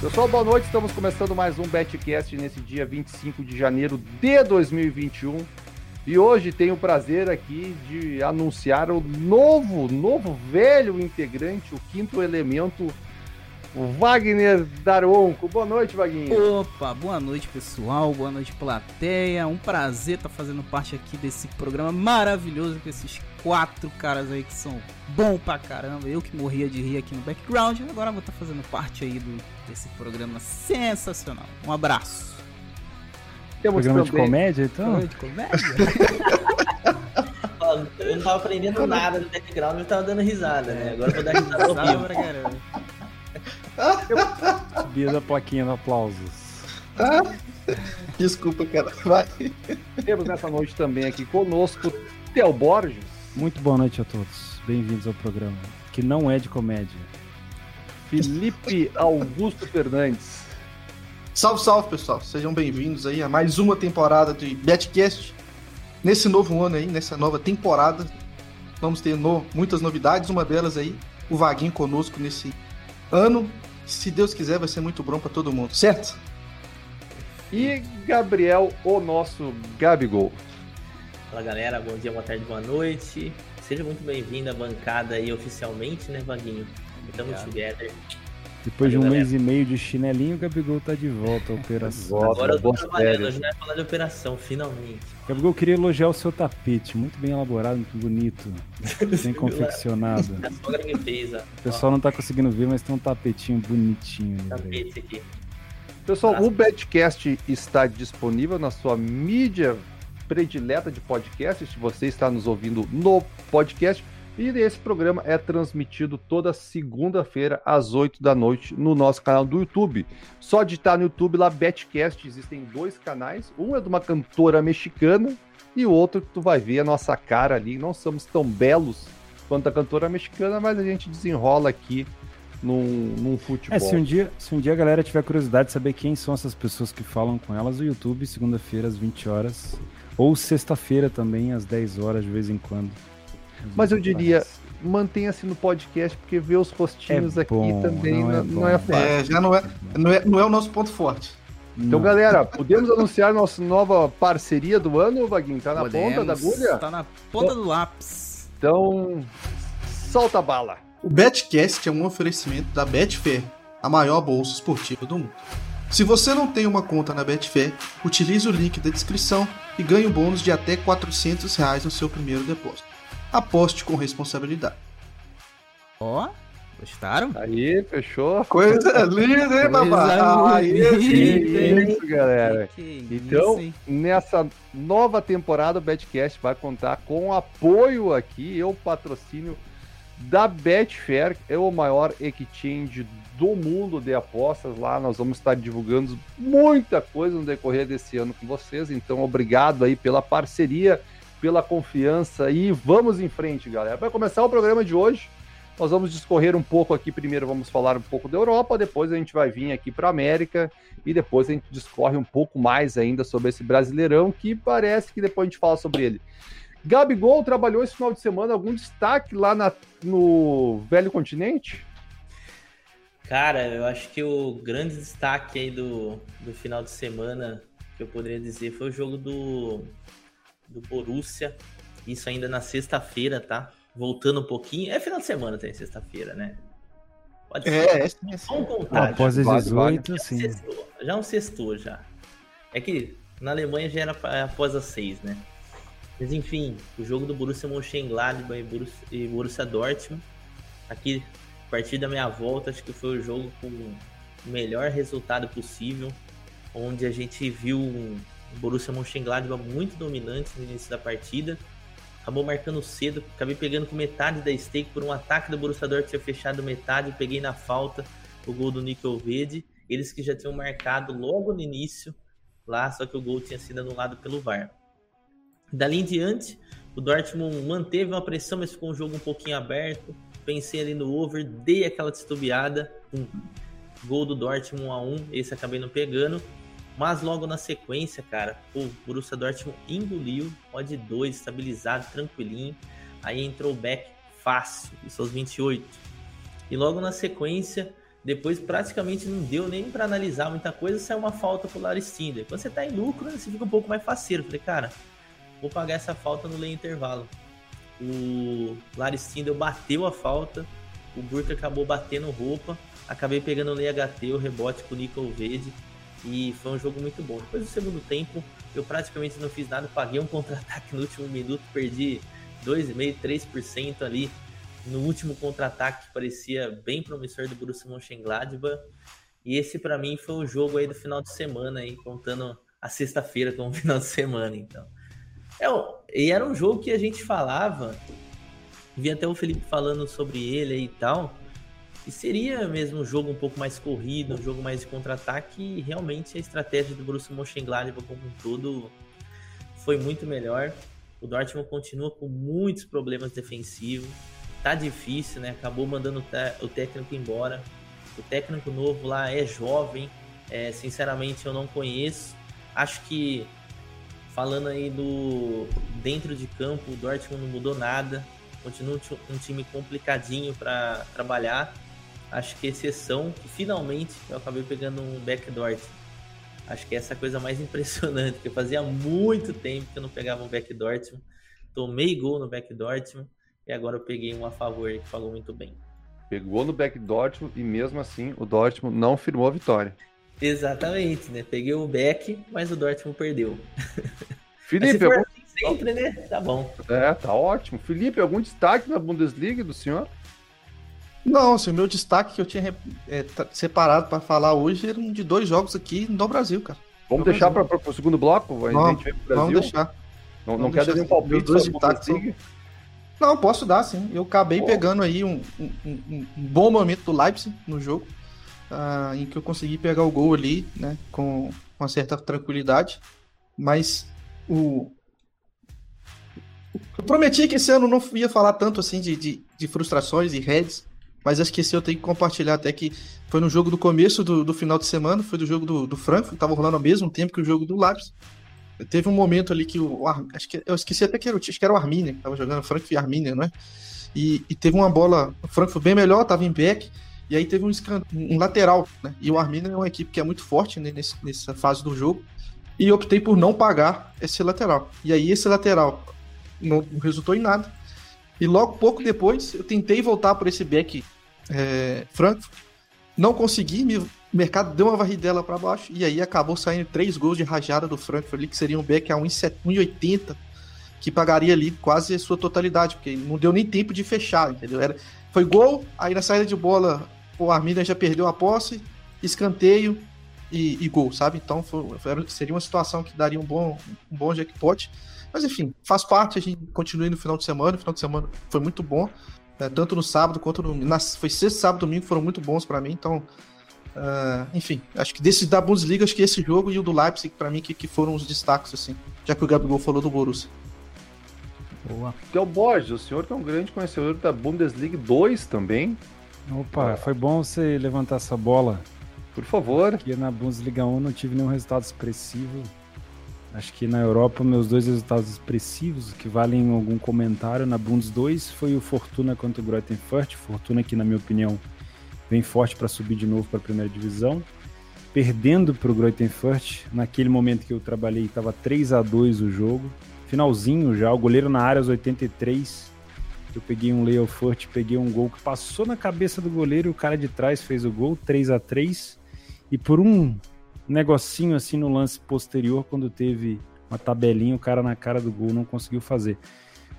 Pessoal, boa noite. Estamos começando mais um Betcast nesse dia 25 de janeiro de 2021. E hoje tenho o prazer aqui de anunciar o novo, novo velho integrante, o quinto elemento o Wagner Daronco. Boa noite, Vaguinho. Opa, boa noite, pessoal. Boa noite, plateia. Um prazer estar tá fazendo parte aqui desse programa maravilhoso com esses quatro caras aí que são bom pra caramba. Eu que morria de rir aqui no background, agora vou estar tá fazendo parte aí do, desse programa sensacional. Um abraço. Temos programa também... de comédia, então? Programa de comédia? eu não tava aprendendo nada no background, eu tava dando risada, né? Agora eu vou dar risada pra caramba. Subia da plaquinha no aplausos. Desculpa, cara. Vai. Temos nessa noite também aqui conosco Theo Borges. Muito boa noite a todos. Bem-vindos ao programa, que não é de comédia. Felipe Augusto Fernandes. Salve, salve, pessoal. Sejam bem-vindos aí a mais uma temporada de Betcast. Nesse novo ano aí, nessa nova temporada, vamos ter no, muitas novidades. Uma delas aí, o Vaguinho conosco nesse ano se Deus quiser, vai ser muito bom para todo mundo, certo? E Gabriel, o nosso Gabigol. Fala galera, bom dia, boa tarde, boa noite. Seja muito bem-vindo à bancada aí oficialmente, né, Vaguinho? Estamos together. Depois Valeu, de um galera. mês e meio de chinelinho, o Gabigol tá de volta à operação. Volta, Agora eu tô trabalhando, hoje vai falar de operação, finalmente. Gabigol, queria elogiar o seu tapete, muito bem elaborado, muito bonito, bem confeccionado. A sogra que fez, ó. O pessoal não tá conseguindo ver, mas tem um tapetinho bonitinho. Tapete aqui. Pessoal, Nossa. o Betcast está disponível na sua mídia predileta de podcast, se você está nos ouvindo no podcast e esse programa é transmitido toda segunda-feira às 8 da noite no nosso canal do YouTube. Só digitar no YouTube lá Betcast, existem dois canais. Um é de uma cantora mexicana e o outro que tu vai ver a nossa cara ali. Não somos tão belos quanto a cantora mexicana, mas a gente desenrola aqui num, num futebol. É, se um, dia, se um dia a galera tiver curiosidade de saber quem são essas pessoas que falam com elas, o YouTube, segunda-feira às 20 horas. Ou sexta-feira também, às 10 horas, de vez em quando. Mas eu diria, mantenha-se no podcast, porque ver os rostinhos é aqui bom, também não é, não é fácil. É, já não é, não é, não é o nosso ponto forte. Então, não. galera, podemos anunciar nossa nova parceria do ano, Vaguinho? Tá na podemos, ponta da agulha? Tá na ponta do lápis. Então, solta a bala. O Betcast é um oferecimento da Betfair, a maior bolsa esportiva do mundo. Se você não tem uma conta na Betfair, utilize o link da descrição e ganhe um bônus de até 400 reais no seu primeiro depósito aposte com responsabilidade. Ó, oh, gostaram? Aí, fechou. Coisa linda, hein, babá? Aí, isso, galera. Que então, isso, nessa nova temporada, o Betcast vai contar com apoio aqui, eu patrocínio da Betfair, é o maior exchange do mundo de apostas lá. Nós vamos estar divulgando muita coisa no decorrer desse ano com vocês. Então, obrigado aí pela parceria pela confiança e vamos em frente, galera. Para começar o programa de hoje, nós vamos discorrer um pouco aqui. Primeiro, vamos falar um pouco da Europa, depois a gente vai vir aqui para a América e depois a gente discorre um pouco mais ainda sobre esse brasileirão que parece que depois a gente fala sobre ele. Gabigol trabalhou esse final de semana. Algum destaque lá na, no Velho Continente? Cara, eu acho que o grande destaque aí do, do final de semana que eu poderia dizer foi o jogo do, do Borussia. Isso ainda na sexta-feira, tá? Voltando um pouquinho. É final de semana, tem sexta-feira, né? Pode é, é, sim, é Vamos contar. Após as 18, sim. Já, sextou, já um sextou já. É que na Alemanha já era após as seis, né? Mas enfim, o jogo do Borussia Mönchengladbach e Borussia, e Borussia Dortmund. Aqui, a partir da minha volta, acho que foi o jogo com o melhor resultado possível. Onde a gente viu o Borussia Mönchengladbach muito dominante no início da partida. Acabou marcando cedo, acabei pegando com metade da stake por um ataque do Borussia Dortmund tinha fechado metade, peguei na falta o gol do Nico Verde. Eles que já tinham marcado logo no início lá, só que o gol tinha sido anulado pelo VAR. Dali em diante, o Dortmund manteve uma pressão, mas ficou um jogo um pouquinho aberto. Pensei ali no over, dei aquela titubeada, um gol do Dortmund 1 a 1, esse acabei não pegando. Mas logo na sequência, cara, o Borussia Dortmund engoliu, odd 2, estabilizado, tranquilinho. Aí entrou o Beck fácil, isso aos 28. E logo na sequência, Depois praticamente não deu nem para analisar muita coisa, saiu uma falta pro Laristinder. Quando você tá em lucro, né, você fica um pouco mais faceiro. Falei, cara, vou pagar essa falta no lei intervalo. O Laristinder bateu a falta, o Burke acabou batendo roupa, acabei pegando o lei HT, o rebote com o Nico Verde e foi um jogo muito bom. Depois do segundo tempo, eu praticamente não fiz nada, paguei um contra-ataque no último minuto, perdi 2,5%, 3% ali no último contra-ataque que parecia bem promissor do Borussia Mönchengladbach. E esse para mim foi o jogo aí do final de semana aí, contando a sexta-feira como final de semana, então. É, e era um jogo que a gente falava, vi até o Felipe falando sobre ele aí e tal, e seria mesmo um jogo um pouco mais corrido, um jogo mais de contra-ataque, e realmente a estratégia do Borussia Mönchengladbach como um todo foi muito melhor. O Dortmund continua com muitos problemas defensivos, tá difícil, né? Acabou mandando o técnico embora. O técnico novo lá é jovem, é, sinceramente eu não conheço. Acho que falando aí do dentro de campo, o Dortmund não mudou nada. Continua um time complicadinho para trabalhar. Acho que exceção que finalmente eu acabei pegando um backdoor. Acho que essa é a coisa mais impressionante, que eu fazia muito tempo que eu não pegava um backdoor. Tomei gol no backdoor e agora eu peguei um a favor que falou muito bem. Pegou no back Dortmund e mesmo assim o Dortmund não firmou a vitória. Exatamente, né? Peguei o back, mas o Dortmund perdeu. Felipe, algum... assim sempre, né? Tá bom. É, tá ótimo. Felipe, algum destaque na Bundesliga do senhor? Não, assim, o meu destaque que eu tinha é, separado para falar hoje era um de dois jogos aqui no Brasil, cara. Vamos no deixar para o segundo bloco? Vamos, vamos deixar. Não, não quer dar um palpite dois destaques, não, posso dar, sim. Eu acabei Pô. pegando aí um, um, um, bom momento do Leipzig no jogo, uh, em que eu consegui pegar o gol ali, né, com uma certa tranquilidade. Mas o. Eu prometi que esse ano não ia falar tanto assim de, de, de frustrações e heads, mas que esse eu tenho que compartilhar até que foi no jogo do começo do, do final de semana, foi do jogo do, do Frankfurt, tava rolando ao mesmo tempo que o jogo do Leipzig. Teve um momento ali que o. Acho que eu esqueci até que era, acho que era o Arminia que tava jogando, Frankfurt e Arminia, não é? E, e, teve uma bola. O Frankfurt bem melhor, tava em back. E aí teve um, um lateral, né? E o Arminia é uma equipe que é muito forte né, nesse, nessa fase do jogo. E optei por não pagar esse lateral. E aí esse lateral não resultou em nada. E logo pouco depois eu tentei voltar por esse back é, Frankfurt. Não consegui, me o mercado deu uma varridela para baixo e aí acabou saindo três gols de rajada do Frankfurt ali, que seria um back a 1,80, que pagaria ali quase a sua totalidade, porque não deu nem tempo de fechar, entendeu? Era, foi gol, aí na saída de bola o Arminia já perdeu a posse, escanteio e, e gol, sabe? Então foi, foi, seria uma situação que daria um bom, um bom jackpot. Mas enfim, faz parte, a gente continua no final de semana, o final de semana foi muito bom, né? tanto no sábado quanto no. Na, foi sexta, sábado domingo foram muito bons para mim, então Uh, enfim, acho que desses da Bundesliga, acho que esse jogo e o do Leipzig, para mim, que, que foram os destaques, assim, já que o Gabigol falou do Borussia. Boa. Theo Borges, o senhor que é um grande conhecedor da Bundesliga 2 também. Opa, foi bom você levantar essa bola. Por favor. Porque na Bundesliga 1 não tive nenhum resultado expressivo. Acho que na Europa, meus dois resultados expressivos, que valem algum comentário, na Bundes 2 foi o Fortuna contra o Greuther Fürth. Fortuna que, na minha opinião, vem forte para subir de novo para a primeira divisão. Perdendo para o Greutenfurt, naquele momento que eu trabalhei, estava 3 a 2 o jogo. Finalzinho já, o goleiro na área aos 83. Eu peguei um Leo Furt, peguei um gol que passou na cabeça do goleiro e o cara de trás fez o gol, 3 a 3 E por um negocinho assim no lance posterior, quando teve uma tabelinha, o cara na cara do gol não conseguiu fazer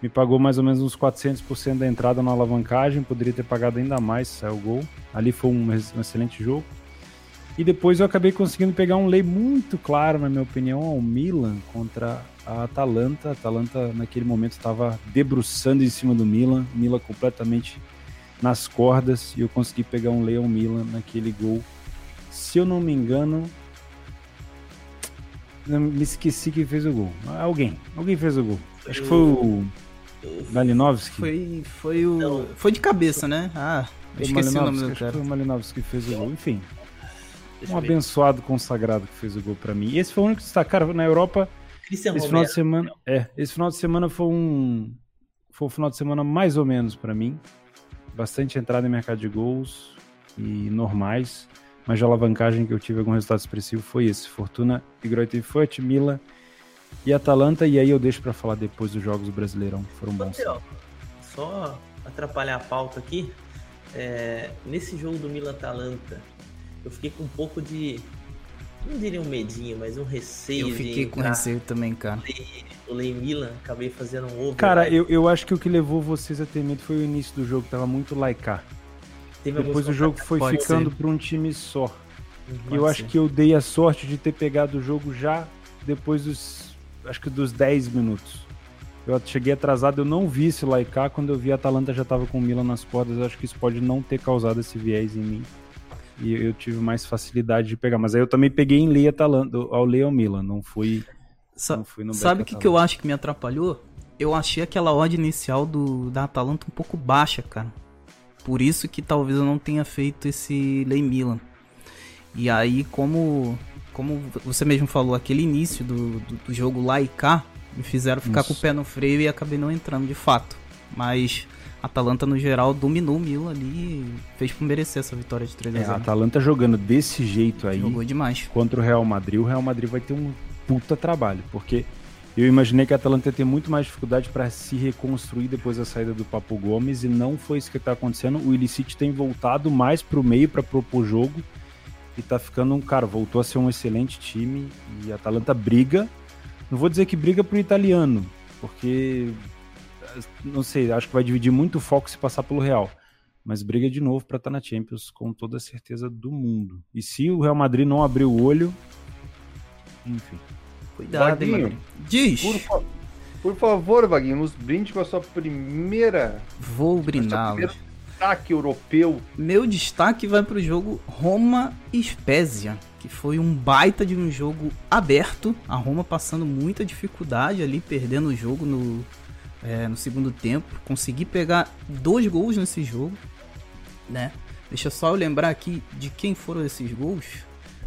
me pagou mais ou menos uns 400% da entrada na alavancagem, poderia ter pagado ainda mais saiu o gol. Ali foi um, um, excelente jogo. E depois eu acabei conseguindo pegar um lei muito claro, na minha opinião, ao Milan contra a Atalanta. A Atalanta naquele momento estava debruçando em cima do Milan, Milan completamente nas cordas e eu consegui pegar um lei ao Milan naquele gol. Se eu não me engano, me esqueci quem fez o gol. Alguém, alguém fez o gol. Acho que foi o Malinovski? Foi, foi o. Não. Foi de cabeça, né? Ah, eu esqueci o nome do cara. Foi o Malinovski que fez o gol. Enfim. um abençoado consagrado que fez o gol para mim. E esse foi o único que destacaram na Europa. Esse Romero. final de semana, é, esse final de semana foi um foi um final de semana mais ou menos para mim. Bastante entrada em mercado de gols. e normais, mas de alavancagem que eu tive algum resultado expressivo foi esse. Fortuna e Greuther Fürth, Milan e Atalanta, e aí eu deixo para falar depois dos jogos do Brasileirão, que foram bons. Só atrapalhar a pauta aqui, é, nesse jogo do Milan-Atalanta, eu fiquei com um pouco de não diria um medinho, mas um receio. Eu fiquei com receio também, cara. O Lei Milan, acabei fazendo um over. Cara, eu, eu acho que o que levou vocês a ter medo foi o início do jogo, tava muito laicar. Depois o jogo foi ficando para um time só. E eu acho que eu dei a sorte de ter pegado o jogo já depois dos. Acho que dos 10 minutos. Eu cheguei atrasado, eu não vi esse laicar. Quando eu vi a Atalanta já tava com o Milan nas cordas. Eu acho que isso pode não ter causado esse viés em mim e eu tive mais facilidade de pegar. Mas aí eu também peguei em Leia Atalanta, ao Leão Milan, não fui, Sa não fui no Sabe o que, que eu acho que me atrapalhou? Eu achei aquela odd inicial do, da Atalanta um pouco baixa, cara. Por isso que talvez eu não tenha feito esse Lei Milan. E aí, como, como você mesmo falou, aquele início do, do, do jogo lá e cá, me fizeram ficar isso. com o pé no freio e acabei não entrando de fato. Mas a Atalanta, no geral, dominou o Milan ali e fez por merecer essa vitória de 3 a 0 é, A Atalanta jogando desse jeito aí. Jogou demais. Contra o Real Madrid, o Real Madrid vai ter um puta trabalho, porque eu imaginei que a Atalanta ia ter muito mais dificuldade para se reconstruir depois da saída do Papo Gomes e não foi isso que está acontecendo. O Illicit tem voltado mais para o meio para propor jogo e tá ficando um cara, voltou a ser um excelente time e a Atalanta briga. Não vou dizer que briga pro italiano, porque não sei, acho que vai dividir muito o foco se passar pelo Real. Mas briga de novo para estar tá na Champions com toda a certeza do mundo. E se o Real Madrid não abrir o olho, enfim. Cuidado, Vaguinho, hein, Diz. Por, fa por, favor, Vaguinho, nos brinde com a sua primeira. Vou brindá-lo. Destaque europeu. Meu destaque vai para o jogo Roma Spezia, que foi um baita de um jogo aberto. A Roma passando muita dificuldade ali, perdendo o jogo no, é, no segundo tempo. Consegui pegar dois gols nesse jogo, né? Deixa só eu lembrar aqui de quem foram esses gols.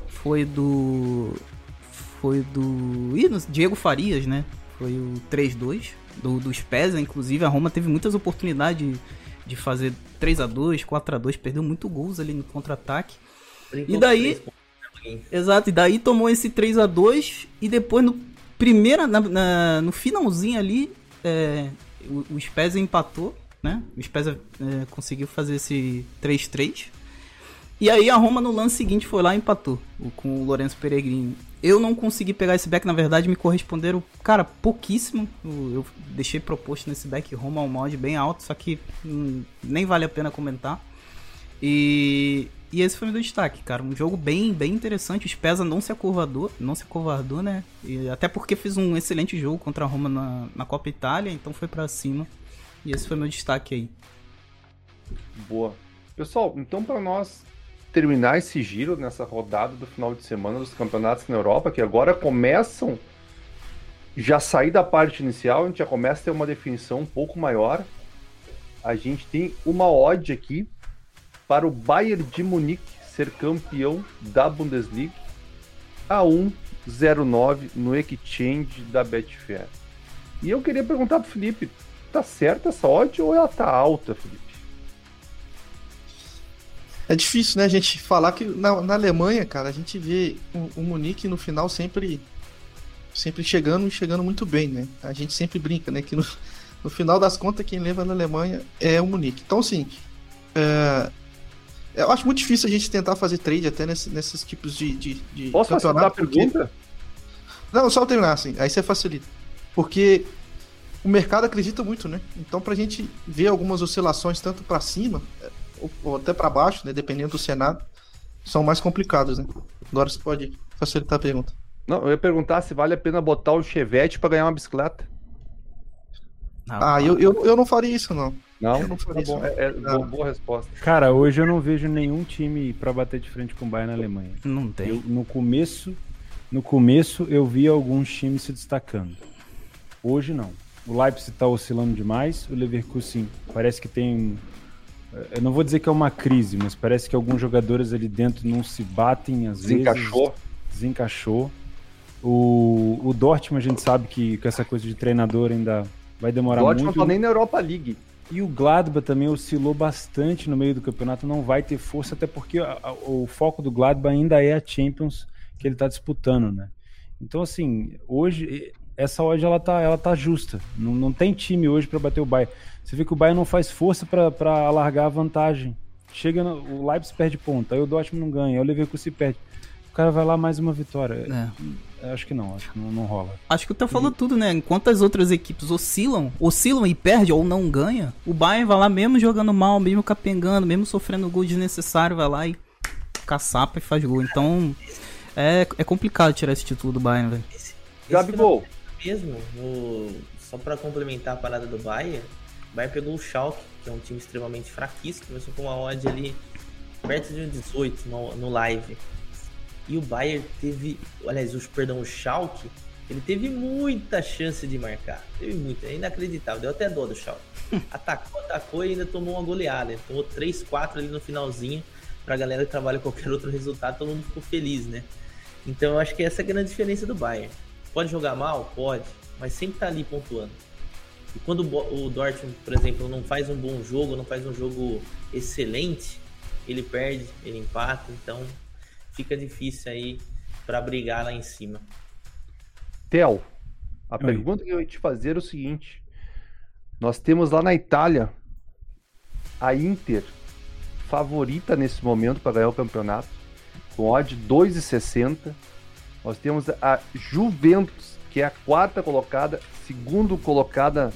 Foi do. Foi do. Ih, Diego Farias, né? Foi o 3-2 do, do Spezia. Inclusive, a Roma teve muitas oportunidades de, de fazer 3 a 2 4 a 2 Perdeu muito gols ali no contra-ataque. E daí. Exato, e daí tomou esse 3 a 2 e depois no primeira na, na, no finalzinho ali é, o, o Spezia empatou, né? O Spezia é, conseguiu fazer esse 3-3. E aí a Roma no lance seguinte foi lá e empatou com o Lourenço Peregrini. Eu não consegui pegar esse back, na verdade me corresponderam, cara, pouquíssimo. Eu, deixei proposto nesse back Roma ao mod bem alto, só que hum, nem vale a pena comentar. E e esse foi o meu destaque, cara. Um jogo bem, bem interessante. O Spezia não se acovardou, não se acovardou, né? E até porque fez um excelente jogo contra a Roma na, na Copa Itália, então foi para cima. E esse foi meu destaque aí. Boa. Pessoal, então para nós terminar esse giro nessa rodada do final de semana dos campeonatos na Europa, que agora começam já sair da parte inicial, a gente já começa a ter uma definição um pouco maior. A gente tem uma odd aqui para o Bayern de Munique ser campeão da Bundesliga a 1,09 no exchange da Betfair. E eu queria perguntar pro Felipe, tá certa essa odd ou ela tá alta, Felipe? É difícil, né, a gente falar que na, na Alemanha, cara, a gente vê o, o Munique no final sempre sempre chegando e chegando muito bem, né? A gente sempre brinca, né, que no, no final das contas quem leva na Alemanha é o Munique. Então, assim, é, eu acho muito difícil a gente tentar fazer trade até nesse, nesses tipos de, de, de Posso campeonato. Posso pergunta? Não, só terminar assim, aí você facilita. Porque o mercado acredita muito, né? Então pra gente ver algumas oscilações tanto para cima ou, até para baixo, né, dependendo do cenário, são mais complicados, né? Agora você pode facilitar a pergunta. Não, eu ia perguntar se vale a pena botar o Chevette para ganhar uma bicicleta. ah, eu, eu, eu não faria isso, não. Não? Eu não tá bom. É, é boa, boa, resposta. Cara, hoje eu não vejo nenhum time para bater de frente com o Bayern na Alemanha. Não tem. Eu, no começo, no começo eu vi alguns times se destacando. Hoje não. O Leipzig está oscilando demais, o Leverkusen parece que tem eu não vou dizer que é uma crise, mas parece que alguns jogadores ali dentro não se batem às desencaixou. vezes. Desencaixou. O, o Dortmund a gente sabe que com essa coisa de treinador ainda vai demorar o Dortmund muito. Dortmund tá nem na Europa League. E o Gladbach também oscilou bastante no meio do campeonato, não vai ter força, até porque a, a, o foco do Gladbach ainda é a Champions que ele está disputando, né? Então, assim, hoje, essa odd ela tá, ela tá justa. Não, não tem time hoje para bater o Bayern. Você vê que o Bayern não faz força para alargar a vantagem. Chega no, o Leipzig perde ponta, aí o Dortmund não ganha, aí o Leverkusen perde. O cara vai lá mais uma vitória. É. Acho que não, acho que não, não rola. Acho que o Theo falou e... tudo, né? Enquanto as outras equipes oscilam, oscilam e perde ou não ganha, o Bayern vai lá mesmo jogando mal, mesmo capengando, mesmo sofrendo gol desnecessário, vai lá e caçapa e faz gol. Então, é, é complicado tirar esse título do Bayern, velho. Gabigol. Mesmo, no... só para complementar a parada do Bayern, o Bayern pegou o Schalke, que é um time extremamente fraquíssimo, começou com uma odd ali perto de 18 no, no live. E o Bayern teve, aliás, os, perdão, o Schalke, ele teve muita chance de marcar. Teve muita, é inacreditável. Deu até dó do Schalke. atacou, atacou e ainda tomou uma goleada. Ele tomou 3, 4 ali no finalzinho. Pra galera que trabalha qualquer outro resultado, todo mundo ficou feliz, né? Então eu acho que essa é a grande diferença do Bayern. Pode jogar mal? Pode. Mas sempre tá ali pontuando. E quando o Dortmund, por exemplo, não faz um bom jogo, não faz um jogo excelente, ele perde, ele empata. Então fica difícil aí para brigar lá em cima. Theo, a Oi. pergunta que eu ia te fazer é o seguinte: nós temos lá na Itália a Inter favorita nesse momento para ganhar o campeonato, com odd 2,60. Nós temos a Juventus, que é a quarta colocada, segundo colocada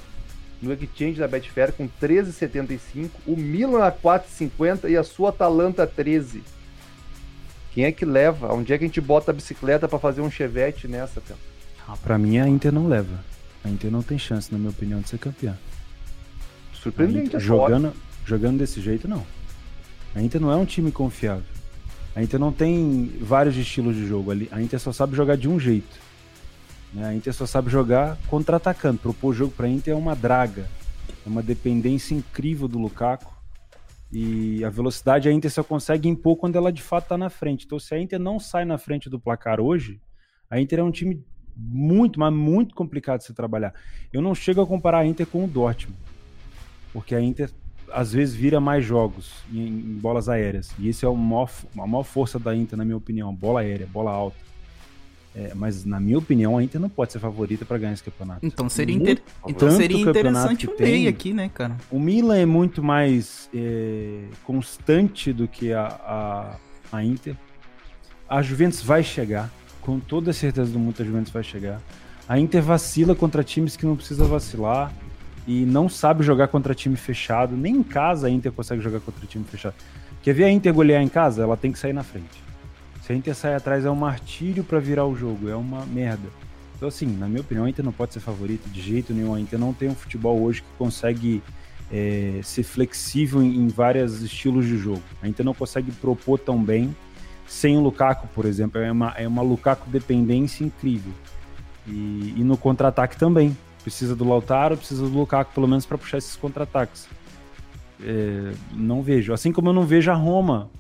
no exchange da Betfair com 13,75, o Milan a 4,50 e a sua Atalanta 13. Quem é que leva? Onde é que a gente bota a bicicleta para fazer um chevette nessa, Theo? Ah, para mim a Inter não leva. A Inter não tem chance, na minha opinião, de ser campeã. Surpreendente. Inter, jogando, jogando desse jeito, não. A Inter não é um time confiável. A Inter não tem vários estilos de jogo. A Inter só sabe jogar de um jeito. Né? A Inter só sabe jogar contra-atacando. Propor jogo para a Inter é uma draga. É uma dependência incrível do Lukaku. E a velocidade a Inter só consegue impor quando ela de fato está na frente. Então, se a Inter não sai na frente do placar hoje, a Inter é um time muito, mas muito complicado de se trabalhar. Eu não chego a comparar a Inter com o Dortmund, porque a Inter às vezes vira mais jogos em, em bolas aéreas. E isso é a maior, a maior força da Inter, na minha opinião. Bola aérea, bola alta. É, mas, na minha opinião, a Inter não pode ser favorita para ganhar esse campeonato. Então seria, inter... então seria interessante o meio aqui, né, cara? O Milan é muito mais é, constante do que a, a, a, Inter. A Juventus vai chegar, com toda a certeza do mundo, a Juventus vai chegar. A Inter vacila contra times que não precisa vacilar e não sabe jogar contra time fechado. Nem em casa a Inter consegue jogar contra time fechado. Quer ver a Inter golear em casa? Ela tem que sair na frente. Se a Inter sair atrás é um martírio para virar o jogo, é uma merda. Então, assim, na minha opinião, a Inter não pode ser favorita de jeito nenhum. A Inter não tem um futebol hoje que consegue é, ser flexível em, em vários estilos de jogo. A Inter não consegue propor tão bem sem o Lukaku, por exemplo. É uma, é uma Lukaku dependência incrível. E, e no contra-ataque também. Precisa do Lautaro, precisa do Lukaku, pelo menos, para puxar esses contra-ataques. É, não vejo. Assim como eu não vejo a Roma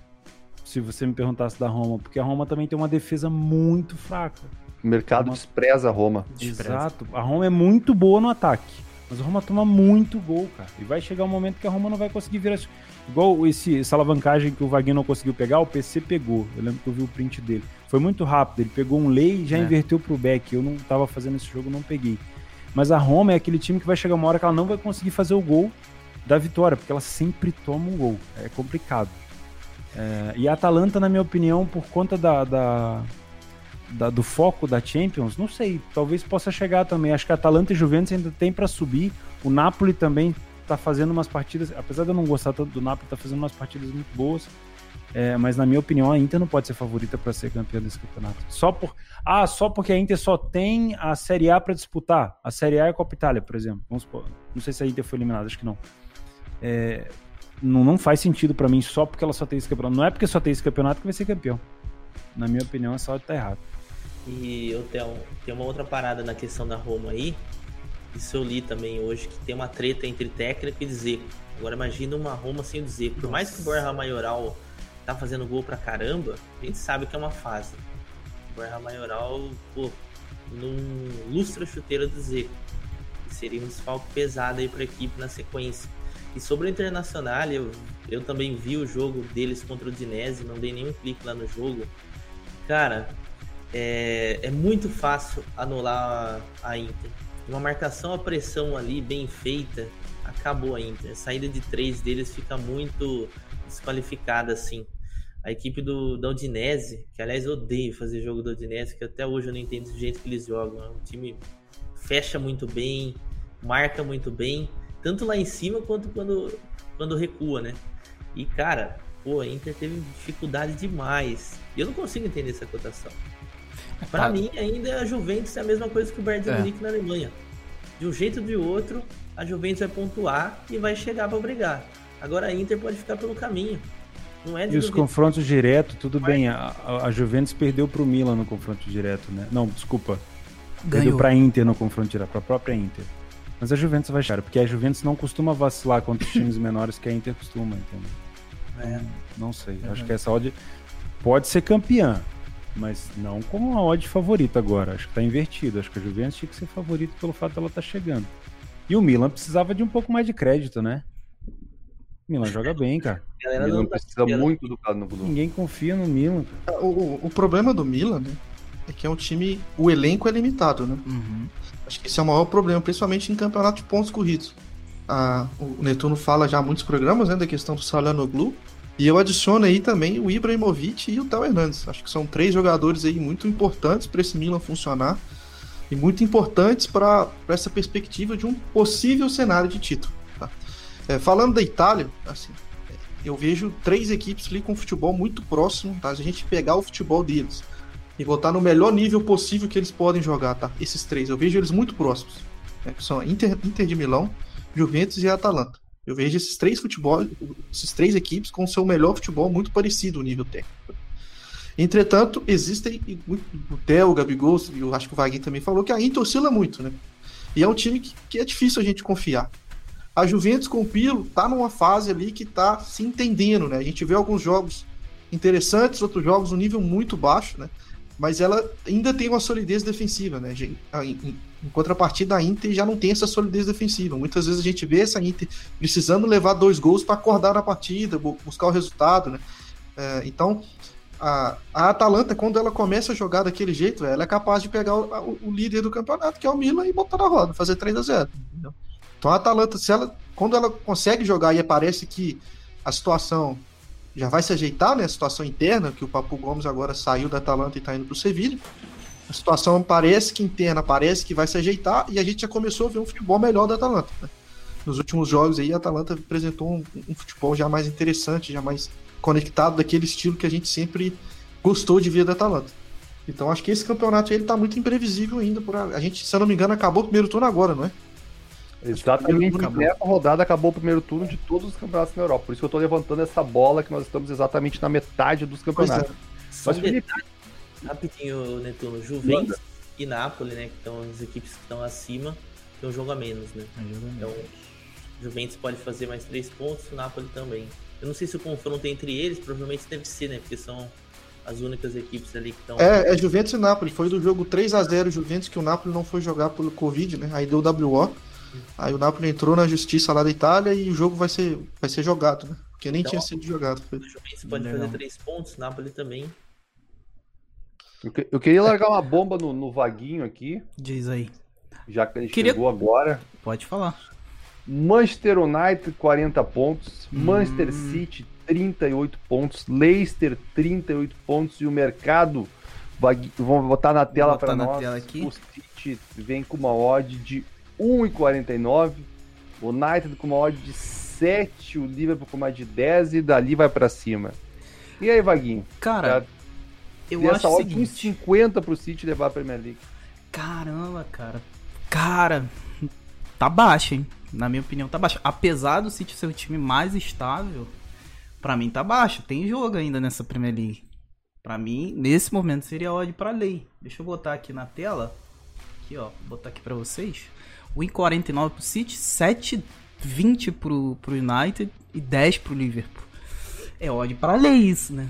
se você me perguntasse da Roma, porque a Roma também tem uma defesa muito fraca. O mercado Roma... despreza a Roma. Exato. A Roma é muito boa no ataque, mas a Roma toma muito gol, cara. E vai chegar um momento que a Roma não vai conseguir virar. Igual esse, essa alavancagem que o Wagner não conseguiu pegar, o PC pegou. Eu lembro que eu vi o print dele. Foi muito rápido. Ele pegou um lei e já é. inverteu pro back. Eu não tava fazendo esse jogo, não peguei. Mas a Roma é aquele time que vai chegar uma hora que ela não vai conseguir fazer o gol da vitória, porque ela sempre toma um gol. É complicado. É, e a Atalanta, na minha opinião, por conta da, da, da, do foco da Champions, não sei, talvez possa chegar também. Acho que a Atalanta e Juventus ainda tem para subir. O Napoli também tá fazendo umas partidas, apesar de eu não gostar tanto do Napoli, tá fazendo umas partidas muito boas. É, mas na minha opinião, a Inter não pode ser favorita para ser campeã desse campeonato. Só por ah, só porque a Inter só tem a Série A para disputar. A Série A é a Copa Itália, por exemplo. Vamos supor. Não sei se a Inter foi eliminada, acho que não. É, não, não faz sentido para mim só porque ela só tem esse campeonato. Não é porque só tem esse campeonato que vai ser campeão. Na minha opinião, essa hora tá errado. E eu tenho, tem uma outra parada na questão da Roma aí. Isso eu li também hoje, que tem uma treta entre técnico e Dzeko. Agora imagina uma Roma sem o Dzeko. Por mais que o Borja Maioral tá fazendo gol pra caramba, a gente sabe que é uma fase. O Borja Maioral, pô, não lustra chuteira do Dzeko. Seria um desfalque pesado aí pra equipe na sequência. E sobre o Internacional, eu, eu também vi o jogo deles contra o Dinese, não dei nenhum clique lá no jogo. Cara, é, é muito fácil anular a, a Inter. Uma marcação a pressão ali bem feita, acabou a Inter. A saída de três deles fica muito desqualificada assim. A equipe do, da Udinese, que aliás eu odeio fazer jogo da Udinese, que até hoje eu não entendo do jeito que eles jogam. É um time fecha muito bem, marca muito bem, tanto lá em cima quanto quando, quando recua, né? E cara, pô, a Inter teve dificuldade demais. E eu não consigo entender essa cotação. Para tá. mim, ainda a Juventus é a mesma coisa que o Bayern de é. Munique na Alemanha. De um jeito ou de outro, a Juventus vai pontuar e vai chegar para brigar. Agora a Inter pode ficar pelo caminho. Não é e os confrontos diretos, tudo bem. A, a, Juventus perdeu para o Milan no confronto direto, né? Não, desculpa. Ganhou. Perdeu para a Inter no confronto direto, para a própria Inter. Mas a Juventus vai chegar, porque a Juventus não costuma vacilar contra os times menores que a Inter costuma, entendeu? É. Não, não sei. Uhum. Acho que essa odd pode ser campeã, mas não como uma odd favorita agora. Acho que tá invertido. Acho que a Juventus tinha que ser favorita pelo fato dela estar tá chegando. E o Milan precisava de um pouco mais de crédito, né? O Milan joga bem, cara. O Milan precisa muito do no Blue. Ninguém confia no Milan. O, o, o, problema do Milan, né? É que é um time. O elenco é limitado, né? Uhum. Acho que esse é o maior problema, principalmente em campeonato de pontos corridos. Ah, o Netuno fala já há muitos programas né, da questão do Salanoglu. E eu adiciono aí também o Ibrahimovic e o Théo Hernandes. Acho que são três jogadores aí muito importantes para esse Milan funcionar e muito importantes para essa perspectiva de um possível cenário de título. É, falando da Itália, assim, eu vejo três equipes ali com futebol muito próximo, tá? Se a gente pegar o futebol deles e botar no melhor nível possível que eles podem jogar, tá? Esses três, eu vejo eles muito próximos. Né? Que são Inter, Inter de Milão, Juventus e Atalanta. Eu vejo esses três futebol, esses três equipes com o seu melhor futebol muito parecido o nível técnico. Entretanto, existem o Theo, o Gabigol, eu acho que o Wagner também falou que a Inter oscila muito, né? E é um time que, que é difícil a gente confiar. A Juventus com o Pilo tá numa fase ali que tá se entendendo, né? A gente vê alguns jogos interessantes, outros jogos um nível muito baixo, né? Mas ela ainda tem uma solidez defensiva, né? Em contrapartida, a Inter já não tem essa solidez defensiva. Muitas vezes a gente vê essa Inter precisando levar dois gols para acordar a partida, buscar o resultado, né? É, então, a, a Atalanta, quando ela começa a jogar daquele jeito, ela é capaz de pegar o, o, o líder do campeonato, que é o Milan, e botar na roda, fazer 3 a 0 entendeu? Então a Atalanta, se ela, quando ela consegue jogar e parece que a situação já vai se ajeitar, né? A situação interna, que o Papu Gomes agora saiu da Atalanta e está indo para o Sevilha. A situação parece que interna, parece que vai se ajeitar e a gente já começou a ver um futebol melhor da Atalanta. Né? Nos últimos jogos aí, a Atalanta apresentou um, um, futebol já mais interessante, já mais conectado daquele estilo que a gente sempre gostou de ver da Atalanta. Então acho que esse campeonato ele tá muito imprevisível ainda. Por a... a gente, se eu não me engano, acabou o primeiro turno agora, não é? Exatamente. Nessa rodada acabou o primeiro turno de todos os campeonatos na Europa. Por isso que eu tô levantando essa bola que nós estamos exatamente na metade dos campeonatos. É. Mas, Felipe, Rapidinho, Netuno. Juventus Manda. e Napoli, né? Que estão as equipes que estão acima, tem um jogo a menos, né? É então, Juventus pode fazer mais três pontos, o Napoli também. Eu não sei se o confronto é entre eles, provavelmente deve ser, né? Porque são as únicas equipes ali que estão. É, é Juventus e Napoli. Foi do jogo 3 a 0 Juventus que o Napoli não foi jogar pelo Covid, né? Aí deu WO. Aí o Napoli entrou na justiça lá da Itália e o jogo vai ser, vai ser jogado, né? Porque nem então, tinha sido jogado. O Juventus pode fazer três pontos, Napoli também. Eu, que, eu queria largar uma bomba no, no, Vaguinho aqui. Diz aí. Já que ele queria... chegou agora. Pode falar. Manchester United, 40 pontos. Hum. Manchester City, 38 pontos. Leicester, 38 pontos. E o mercado, vamos botar na tela para nós. Tela aqui. O City vem com uma odd de 1,49. O United com uma odd de 7. O Liverpool com uma de 10. E dali vai para cima. E aí, Vaguinho? Cara, eu e acho odd 50 pro City levar a Premier League. Caramba, cara. Cara, tá baixo, hein? Na minha opinião, tá baixo. Apesar do City ser o time mais estável, para mim tá baixo. Tem jogo ainda nessa Premier League. Para mim, nesse momento seria odd para lei. Deixa eu botar aqui na tela. Aqui, ó, vou botar aqui para vocês. 1,49 pro City, 7,20 pro, pro United e 10 pro Liverpool. É odd para lei isso, né?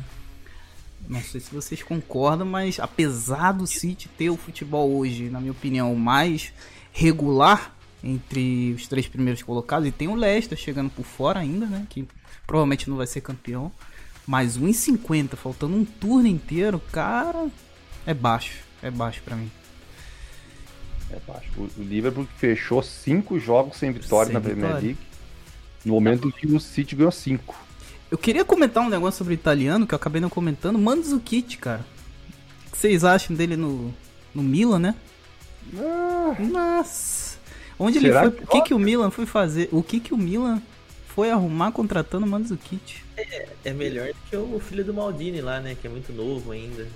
Não sei se vocês concordam, mas apesar do City ter o futebol hoje, na minha opinião, mais regular, entre os três primeiros colocados. E tem o Leicester chegando por fora ainda, né? Que provavelmente não vai ser campeão. Mas 1,50, faltando um turno inteiro, cara, é baixo. É baixo para mim. É baixo. O, Liverpool fechou cinco jogos sem vitória sem na Premier vitória. League. No momento em que o City ganhou cinco. Eu queria comentar um negócio sobre o italiano que eu acabei não comentando. Mandzukic, cara. O que vocês acham dele no, no Milan, né? Ah. Nossa. Onde Será ele foi? Que... O que, que o Milan foi fazer? O que, que o Milan foi arrumar contratando o Mandzukic? É, é melhor do que o filho do Maldini lá, né? Que é muito novo ainda.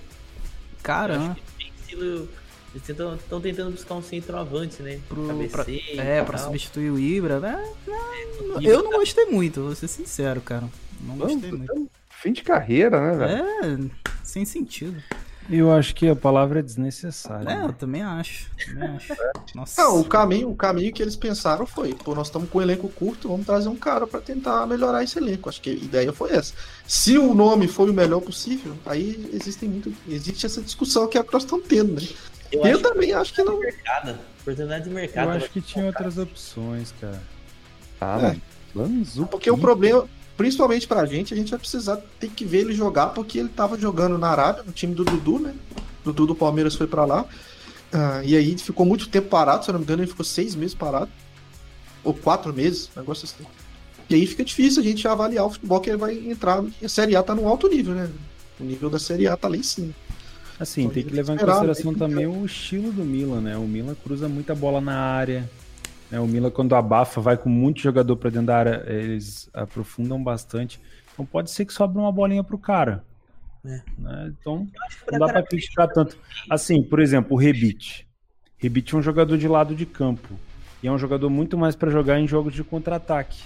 Caramba. Estilo... Eles estão tentando buscar um centroavante, né? Pro, pra, é, pra substituir o Ibra. Né? Não, é, eu não gostei muito, vou ser sincero, cara. Não gostei Vamos, muito. Fim de carreira, né, velho? É, sem sentido. Eu acho que a palavra é desnecessária. É, né? eu também acho. Também acho. Nossa. Não, o caminho, o caminho que eles pensaram foi, pô, nós estamos com um elenco curto, vamos trazer um cara para tentar melhorar esse elenco. Acho que a ideia foi essa. Se o nome foi o melhor possível, aí existem muito, existe essa discussão que é a que nós estamos tendo, né? Eu, eu também acho que não. Mercado, oportunidade de mercado. Eu acho que tinha outras opções, cara. Ah, é. vamos. Porque o problema, principalmente pra gente, a gente vai precisar ter que ver ele jogar, porque ele tava jogando na Arábia, no time do Dudu, né? Dudu do Palmeiras foi para lá. Uh, e aí ficou muito tempo parado, se eu não me engano, ele ficou seis meses parado. Ou quatro meses, negócio assim. E aí fica difícil a gente avaliar o futebol que ele vai entrar. E a Série A tá no alto nível, né? O nível da Série A tá lá em cima. Assim, tem que levar em consideração também o estilo do Milan, né? O Milan cruza muita bola na área. Né? O Milan, quando abafa, vai com muito jogador para dentro da área, eles aprofundam bastante. Então pode ser que sobre uma bolinha pro cara. É. Né? Então não dá para criticar tanto. Assim, por exemplo, o Rebite. Rebite é um jogador de lado de campo. E é um jogador muito mais para jogar em jogos de contra-ataque.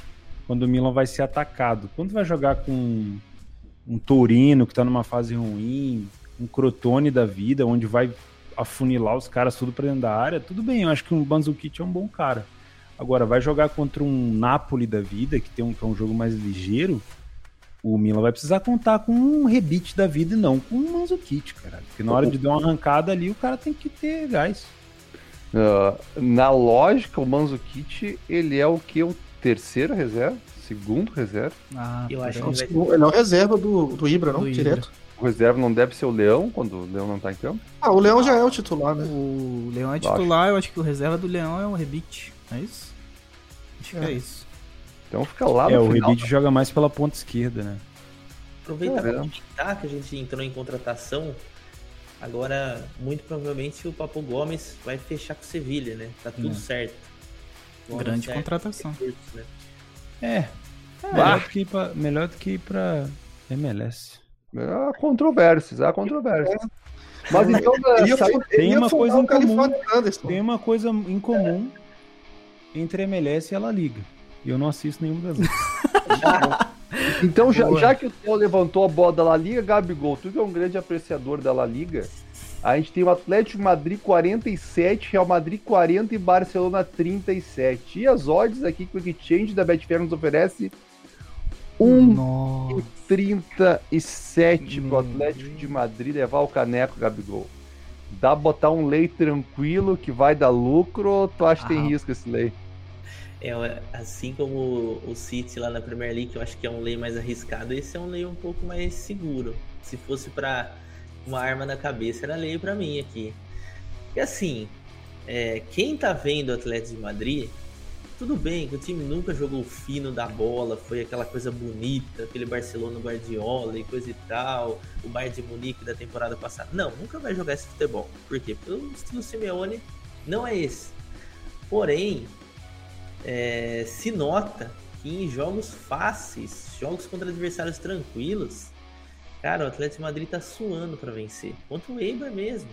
Quando o Milan vai ser atacado. Quando vai jogar com um Torino que está numa fase ruim, um Crotone da vida, onde vai afunilar os caras tudo pra dentro da área, tudo bem, eu acho que um Banzukic é um bom cara. Agora, vai jogar contra um Napoli da vida, que tem um, que é um jogo mais ligeiro, o Milan vai precisar contar com um rebite da vida e não com um Manzukic, cara. Porque na hora de dar uma arrancada ali, o cara tem que ter gás. Uh, na lógica, o Manzukic, ele é o que? O terceiro reserva? Segundo reserva? Ah, eu acho que ele, vai... ele é o reserva do, do Ibra, não? Do Direto. O reserva não deve ser o Leão, quando o Leão não tá em campo? Ah, o Leão já é o titular, né? O Leão é titular, eu acho que o reserva do Leão é o Rebite, é isso? Acho é. que é isso. Então fica lá no É, o Rebite joga mais pela ponta esquerda, né? Aproveita é. para que a gente entrou em contratação. Agora, muito provavelmente, o Papo Gomes vai fechar com o Sevilha, né? Tá tudo é. certo. Grande certo, contratação. Recurso, né? É. é melhor, do que pra, melhor do que ir pra MLS. Há controvérsias, há controvérsias. Mas então tem uma coisa em comum. Tem uma coisa em comum entre a MLS e a La Liga. E eu não assisto nenhum das duas. então, já, já, que o Theo levantou a bola da La Liga, Gabigol, tu que é um grande apreciador da La Liga, a gente tem o Atlético Madrid 47, Real Madrid 40 e Barcelona 37. E as odds aqui que o Exchange da Betfair nos oferece 1,37 pro Atlético de Madrid levar o caneco, Gabigol. Dá botar um lei tranquilo que vai dar lucro ou tu acha que tem ah. risco esse lei? É, assim como o City lá na Premier League, eu acho que é um lei mais arriscado, esse é um lei um pouco mais seguro. Se fosse para uma arma na cabeça, era lei para mim aqui. E assim, é, quem tá vendo o Atlético de Madrid tudo bem que o time nunca jogou fino da bola, foi aquela coisa bonita, aquele Barcelona Guardiola e coisa e tal, o Bayern de Munique da temporada passada. Não, nunca vai jogar esse futebol. Por quê? Porque o estilo Simeone não é esse. Porém, é, se nota que em jogos fáceis, jogos contra adversários tranquilos, cara, o Atlético Madrid tá suando para vencer. Contra o Eibar mesmo.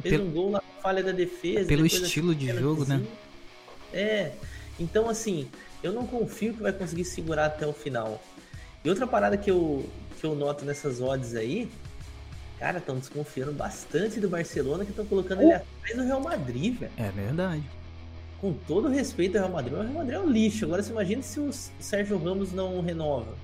Fez pelo, um gol na falha da defesa. Pelo estilo assim, de jogo, né? É. Então, assim, eu não confio que vai conseguir segurar até o final. E outra parada que eu, que eu noto nessas odds aí, cara, estão desconfiando bastante do Barcelona que estão colocando oh. ele atrás do Real Madrid, velho. É verdade. Com todo respeito ao Real Madrid, o Real Madrid é um lixo. Agora você imagina se o Sérgio Ramos não renova.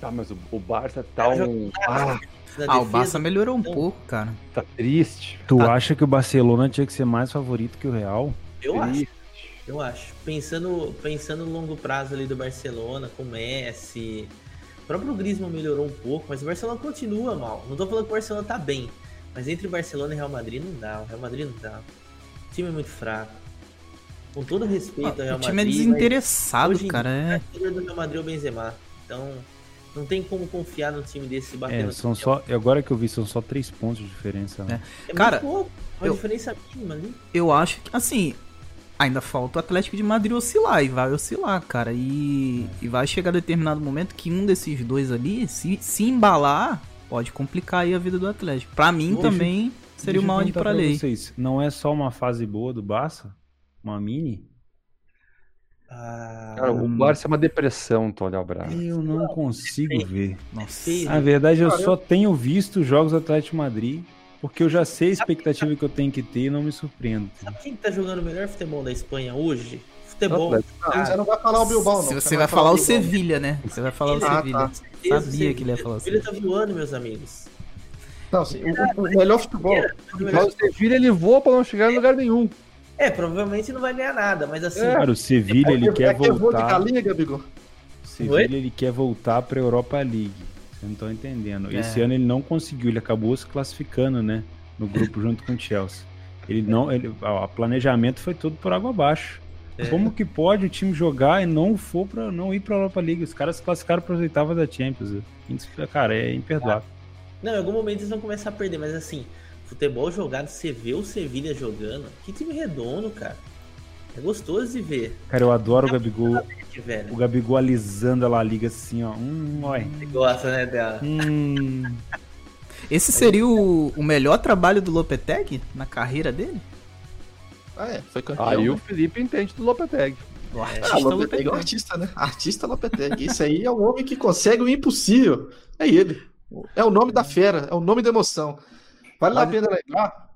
Tá, mas o, o Barça tá um. Ah, ah o Barça melhorou um então, pouco, cara. Tá triste. Tu tá... acha que o Barcelona tinha que ser mais favorito que o Real? Eu triste. acho. Eu acho. Pensando, pensando no longo prazo ali do Barcelona, com o Messi. O próprio Griezmann melhorou um pouco, mas o Barcelona continua mal. Não tô falando que o Barcelona tá bem. Mas entre Barcelona e Real Madrid não dá. O Real Madrid não dá. O time é muito fraco. Com todo respeito ah, ao Real Madrid. O time é desinteressado, cara. É. O do Real Madrid é o Benzema. Então, não tem como confiar no time desse batendo. É, são só, agora que eu vi, são só três pontos de diferença. Né? É. É cara, pouco, uma eu, diferença mínima ali. Eu acho que, assim, ainda falta o Atlético de Madrid oscilar, e vai oscilar, cara. E, e vai chegar determinado momento que um desses dois ali, se, se embalar, pode complicar aí a vida do Atlético. Para mim deixa, também seria uma ordem para lei. Vocês, não é só uma fase boa do Barça? Uma mini? Ah, Cara, o Barça é uma depressão, Tolho Braga. Eu não consigo ver. Nossa. Na verdade, eu só tenho visto jogos do Atlético Madrid, porque eu já sei a expectativa que eu tenho que ter e não me surpreendo. Sabe quem tá jogando o melhor futebol da Espanha hoje? Futebol. Ah, você não vai falar o Bilbao, não. Você, você vai, vai, falar, o Sevilha, né? Você vai falar o ah, Sevilha. Tá. Sabia que ele ia falar o Sevilha. O Sevilha tá voando, meus amigos. Não, sim, o, o, melhor futebol. Mas o Sevilha ele voa pra não chegar em lugar nenhum. É, provavelmente não vai ganhar nada, mas assim. É. Cara, o Sevilha ele quer voltar. Liga. O Sevilha ele quer voltar para Europa League. Vocês não estão entendendo. É. Esse ano ele não conseguiu, ele acabou se classificando, né? No grupo junto com o Chelsea. Ele não, ele, o planejamento foi tudo por água abaixo. É. Como que pode o time jogar e não for para não ir para Europa League? Os caras se classificaram para oitavas da Champions. Cara, é imperdoável. Não, em algum momento eles vão começar a perder, mas assim, futebol jogado, você vê o Sevilha jogando, que time redondo, cara. É gostoso de ver. Cara, eu adoro o Gabigol. Velho. O Gabigol alisando a La Liga assim, ó. Hum, oi. Você gosta, né, dela? Hum. Esse seria o, o melhor trabalho do Lopetegui na carreira dele? Ah, é. Foi campeão. Aí o Felipe entende do Lopetegui. O artista ah, Lopetegui é o artista, né? Artista Lopetegui. Esse aí é o homem que consegue o impossível. É ele. É o nome da fera, é o nome da emoção. Vale a pena lembrar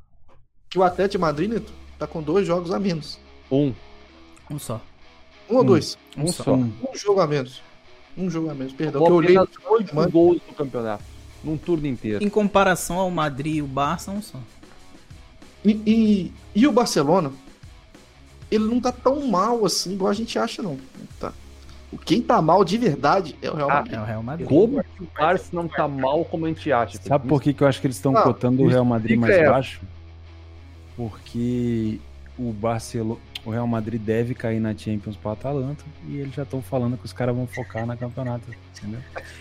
que o Atlético de Madrid tá com dois jogos a menos. Um. Um só. Um, ou dois? Um, um só. Um. um. jogo a menos. Um jogo a menos, perdão. Eu, eu olhei oito gols no campeonato. Num turno inteiro. Em comparação ao Madrid e o Barça, um só. E, e, e, o Barcelona, ele não tá tão mal assim, igual a gente acha, não. Tá. Quem tá mal de verdade é o Real ah, Madrid. Ah, é o Real Madrid. Como que o Barça não tá mal como a gente acha? Sabe por que, que eu acho que eles estão cotando o Real Madrid mais é. baixo? Porque o Barcelona, o Real Madrid deve cair na Champions para Atalanta e eles já estão falando que os caras vão focar na campeonato, entendeu?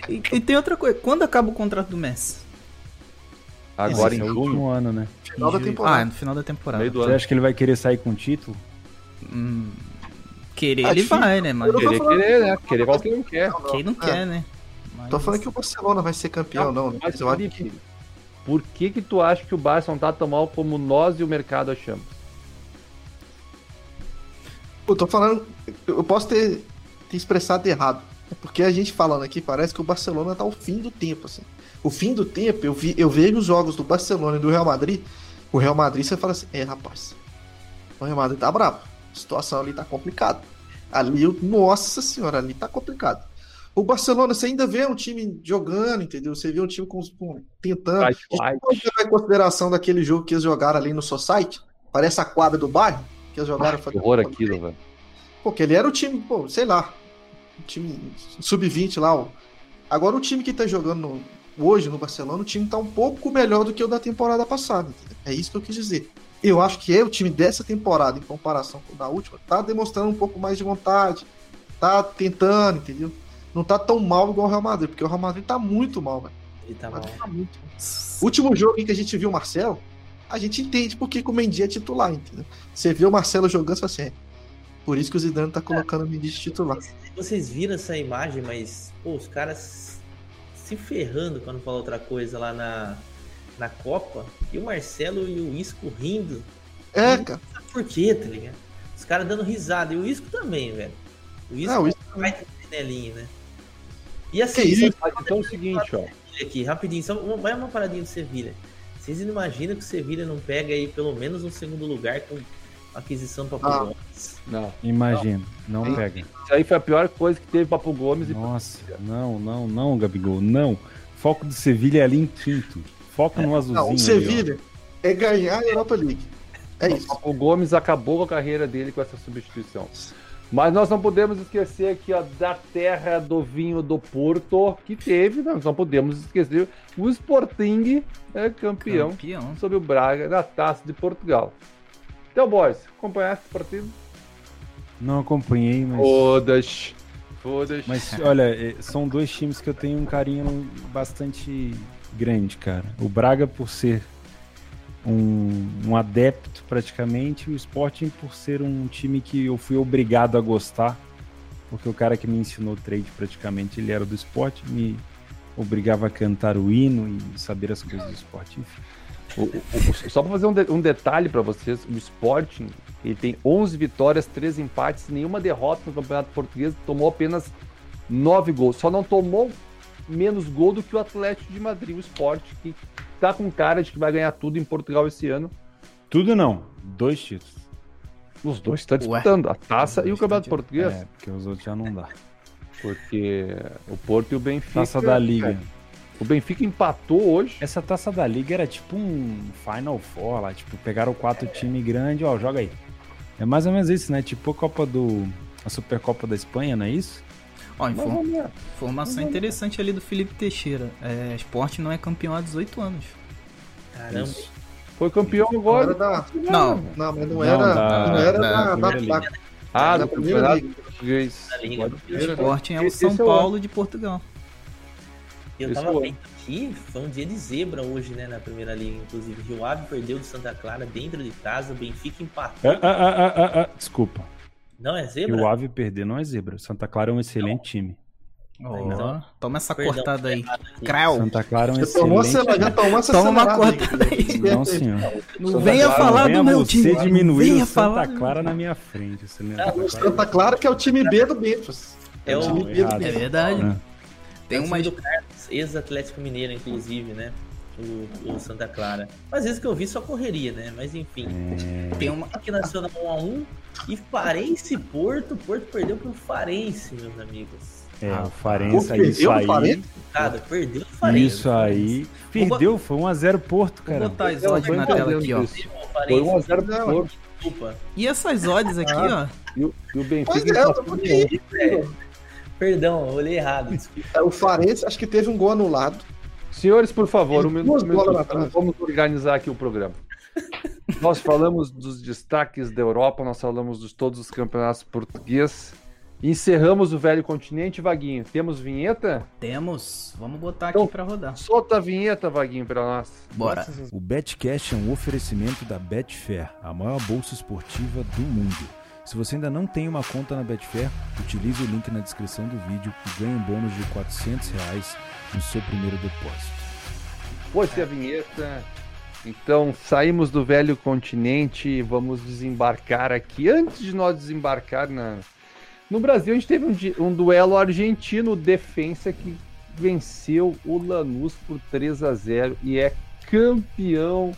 E, e, tem outra coisa, quando acaba o contrato do Messi? Agora Esse em é junho, ano, né? Final da temporada. Ah, no final da temporada. Você acha que ele vai querer sair com o título? Hum, Querer, ele vai, né, mano? Querer, querer, né? Querer vai quem não quer. Não, não. Quem não é. quer, né? Mas... Tô falando que o Barcelona vai ser campeão, não. não mas, eu acho que... Por que que tu acha que o Barça não tá tão mal como nós e o mercado achamos? Eu tô falando... Eu posso ter, ter expressado errado. É porque a gente falando aqui, parece que o Barcelona tá ao fim do tempo, assim. O fim do tempo, eu, vi, eu vejo os jogos do Barcelona e do Real Madrid. O Real Madrid, você fala assim, é, rapaz, o Real Madrid tá bravo a situação ali tá complicada. Ali, nossa senhora, ali tá complicado. O Barcelona, você ainda vê um time jogando, entendeu? Você vê um time com, com tentando. Right, right. em consideração daquele jogo que eles jogaram ali no Society, parece a quadra do bairro, que eles jogaram. Ah, que horror aquilo, velho. Porque ele era o time, pô, sei lá, o time sub-20 lá. Ó. Agora o time que tá jogando hoje no Barcelona, o time tá um pouco melhor do que o da temporada passada. Entendeu? É isso que eu quis dizer eu acho que é o time dessa temporada, em comparação com o da última, tá demonstrando um pouco mais de vontade, tá tentando, entendeu? Não tá tão mal igual o Real Madrid, porque o Real Madrid tá muito mal, velho. Ele tá mal. Tá muito mal. Último jogo em que a gente viu o Marcelo, a gente entende porque que o Mendy é titular, entendeu? Você vê o Marcelo jogando, você assim, é, por isso que o Zidane tá colocando o Mendy de titular. Vocês viram essa imagem, mas, pô, os caras se ferrando quando fala outra coisa lá na, na Copa e o Marcelo e o Isco rindo. É, cara. Por quê, tá ligado? Os caras dando risada. E o Isco também, velho. O Isco, é, o Isco vai ter chinelinho, né? E assim, isso? então é o seguinte, ó. Aqui, rapidinho, só uma, uma paradinha do Sevilha. Vocês não imaginam que o Sevilha não pega aí pelo menos um segundo lugar com aquisição do Papo ah. Gomes? Não. Imagino, não, não pega. Isso aí foi a pior coisa que teve Papo Gomes Nossa, e não, não, não, Gabigol, não. Foco do Sevilha é ali em quinto. Foca no azulzinho. Não, o Sevilha é ganhar a Europa League. É isso. O Gomes acabou com a carreira dele com essa substituição. Mas nós não podemos esquecer aqui ó, da terra do vinho do Porto, que teve, nós não podemos esquecer, o Sporting é campeão, campeão. sobre o Braga na Taça de Portugal. Então, boys, acompanhaste o partido? Não acompanhei, mas. Foda-se. Foda-se. Mas olha, é, são dois times que eu tenho um carinho bastante grande, cara. O Braga por ser um, um, adepto praticamente, e o Sporting por ser um time que eu fui obrigado a gostar, porque o cara que me ensinou trade praticamente, ele era do esporte, me obrigava a cantar o hino e saber as coisas do esporte. O, o, só para fazer um, de, um detalhe para vocês, o Sporting ele tem 11 vitórias, 3 empates, nenhuma derrota no Campeonato Português, tomou apenas 9 gols. Só não tomou menos gol do que o Atlético de Madrid, o Sport, que tá com cara de que vai ganhar tudo em Portugal esse ano. Tudo não, dois títulos. Os dois estão disputando, Ué? a taça e o Campeonato Português. É, porque os outros já não dá. Porque o Porto e o Benfica. Taça da Liga. É, o Benfica empatou hoje. Essa taça da Liga era tipo um Final Four lá, tipo, pegaram quatro times grandes, ó, joga aí. É mais ou menos isso, né? Tipo a Copa do. A Supercopa da Espanha, não é isso? Ó, inform... informação interessante ali do Felipe Teixeira. É, esporte não é campeão há 18 anos. Caramba. Isso. Foi campeão agora. Da... Não. Não, mas não, não era, da, não era da, da, da, da, Ah, do Campeonato Português. O esporte é o São Paulo de Portugal. Eu tava vendo aqui, foi um dia de zebra hoje, né, na primeira liga, inclusive. Rio Ave perdeu do Santa Clara dentro de casa, o Benfica empatou. Ah, ah, ah, ah, desculpa. Não é zebra? Rio Ave perder não é zebra. Santa Clara é um excelente não. time. Oh, então, toma essa perdão, cortada aí. Crau. Santa Clara é um excelente. Tomou, já tomou essa Toma uma cortada aí. Não, senhor. Não venha falar do meu time. Você diminuiu Santa Clara na minha frente. Você lembra? Santa Clara que é o time B do Memphis. É, o time B do É verdade. É. Tem uma do ex-Atlético Mineiro, inclusive, né? O, o, Santa Clara. Às vezes que eu vi só correria, né? Mas enfim. É... Tem uma que nasceu na 1x1 e Farense Porto. Porto perdeu pro Farense, meus amigos. É, ah, o Farense aí. Aí. Cara, perdeu o Farense. Isso aí. Perdeu, foi 1x0 Porto, cara. Vou botar as odds na tela aqui, ó. Foi 1x0 Porto. Desculpa. E essas odds aqui, ah. ó? E o, e o Benfica. é, eu tô Perdão, eu olhei errado. É, o Farense, acho que teve um gol anulado. Senhores, por favor, um minuto, vamos organizar aqui o programa. nós falamos dos destaques da Europa, nós falamos de todos os campeonatos portugueses. Encerramos o velho continente, Vaguinho. Temos vinheta? Temos. Vamos botar então, aqui para rodar. Solta a vinheta, Vaguinho, para nós. Bora. O Betcash é um oferecimento da Betfair, a maior bolsa esportiva do mundo. Se você ainda não tem uma conta na Betfair, utilize o link na descrição do vídeo e ganhe um bônus de 400 reais no seu primeiro depósito. Pode a vinheta. Então, saímos do velho continente e vamos desembarcar aqui. Antes de nós desembarcar na... no Brasil, a gente teve um, um duelo argentino defensa que venceu o Lanús por 3 a 0 e é campeão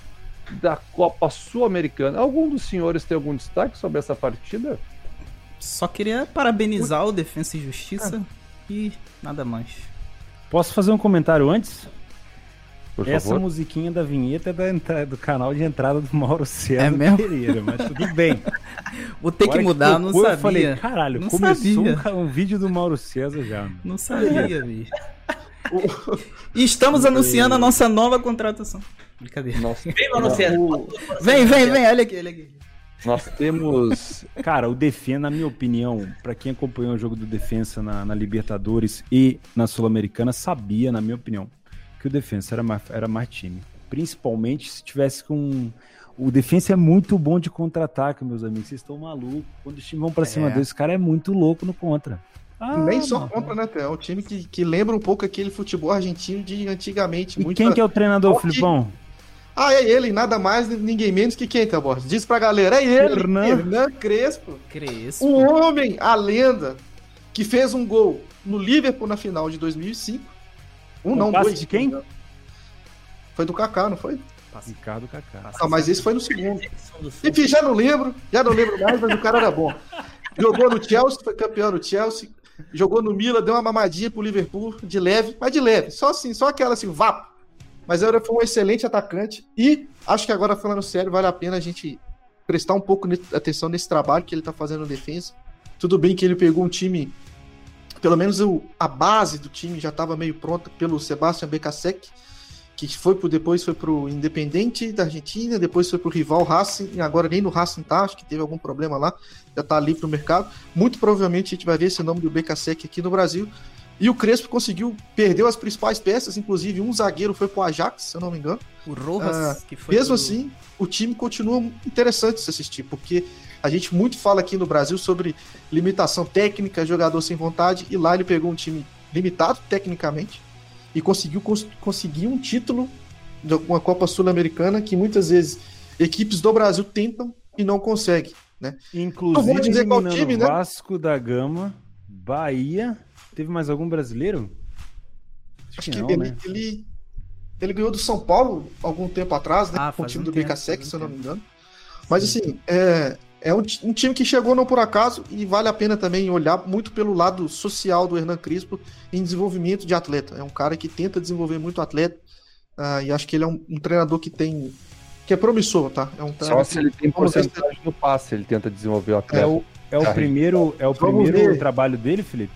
da Copa Sul-Americana. Algum dos senhores tem algum destaque sobre essa partida? Só queria parabenizar o Defensa e Justiça ah. e nada mais. Posso fazer um comentário antes? Por Essa favor. musiquinha da vinheta é da entrada, do canal de entrada do Mauro César é mesmo? Pereira, mas tudo bem. Vou ter que mudar, que não sabia. Eu falei, caralho, não começou sabia. Um, um, vídeo do Mauro César já. Não sabia, bicho. e estamos anunciando a nossa nova contratação. Brincadeira. Nossa. Vem, mano, o... Vem, vem, vem, olha aqui, olha aqui. Nós temos. Cara, o Defensa, na minha opinião, para quem acompanhou o jogo do Defensa na, na Libertadores e na Sul-Americana, sabia, na minha opinião, que o Defensa era mais, era mais time. Principalmente se tivesse com. O Defensa é muito bom de contra-ataque, meus amigos. Vocês estão malucos. Quando os times vão pra é. cima deles, esse cara é muito louco no contra. Ah, Nem só mano. contra, né, É um time que, que lembra um pouco aquele futebol argentino de antigamente. E quem pra... que é o treinador, Filipão? Ah, é ele, nada mais, ninguém menos que quem, Tabor? Diz pra galera, é ele, Hernan, Hernan Crespo. Crespo. O homem, a lenda, que fez um gol no Liverpool na final de 2005. Um não, dois. de quem? Foi do Kaká, não foi? Ricardo Kaká. Ah, mas esse foi no segundo. Enfim, já não lembro, já não lembro mais, mas o cara era bom. Jogou no Chelsea, foi campeão no Chelsea. Jogou no Milan, deu uma mamadinha pro Liverpool, de leve, mas de leve. Só assim, só aquela assim, vapo. Mas ele foi um excelente atacante. E acho que agora, falando sério, vale a pena a gente prestar um pouco de atenção nesse trabalho que ele está fazendo na defesa. Tudo bem que ele pegou um time, pelo menos o, a base do time já estava meio pronta pelo Sebastian Becasec, que foi pro, depois foi pro Independente da Argentina, depois foi pro rival Racing, e agora nem no Racing tá, acho que teve algum problema lá, já tá ali pro mercado. Muito provavelmente a gente vai ver esse nome do Becasec aqui no Brasil. E o Crespo conseguiu, perdeu as principais peças, inclusive um zagueiro foi pro Ajax, se eu não me engano. O Rojas, ah, que foi. Mesmo pro... assim, o time continua interessante de se assistir, porque a gente muito fala aqui no Brasil sobre limitação técnica, jogador sem vontade, e lá ele pegou um time limitado tecnicamente, e conseguiu cons conseguir um título de uma Copa Sul-Americana que muitas vezes equipes do Brasil tentam e não conseguem. Né? Inclusive, vou dizer qual time, né? Vasco da Gama, Bahia. Teve mais algum brasileiro? Acho, Acho que, não, ele, né? ele, ele, ganhou do São Paulo algum tempo atrás, né? Ah, com o time um do BKSEC, se eu não me engano. Mas Sim. assim, é, é um, um, time que chegou não por acaso e vale a pena também olhar muito pelo lado social do Hernan Crispo em desenvolvimento de atleta. É um cara que tenta desenvolver muito atleta uh, e acho que ele é um, um, treinador que tem que é promissor, tá? É um Só se ele tem porcentagem no passe, ele tenta desenvolver o atleta. É o, é o primeiro, é o primeiro trabalho dele, Felipe?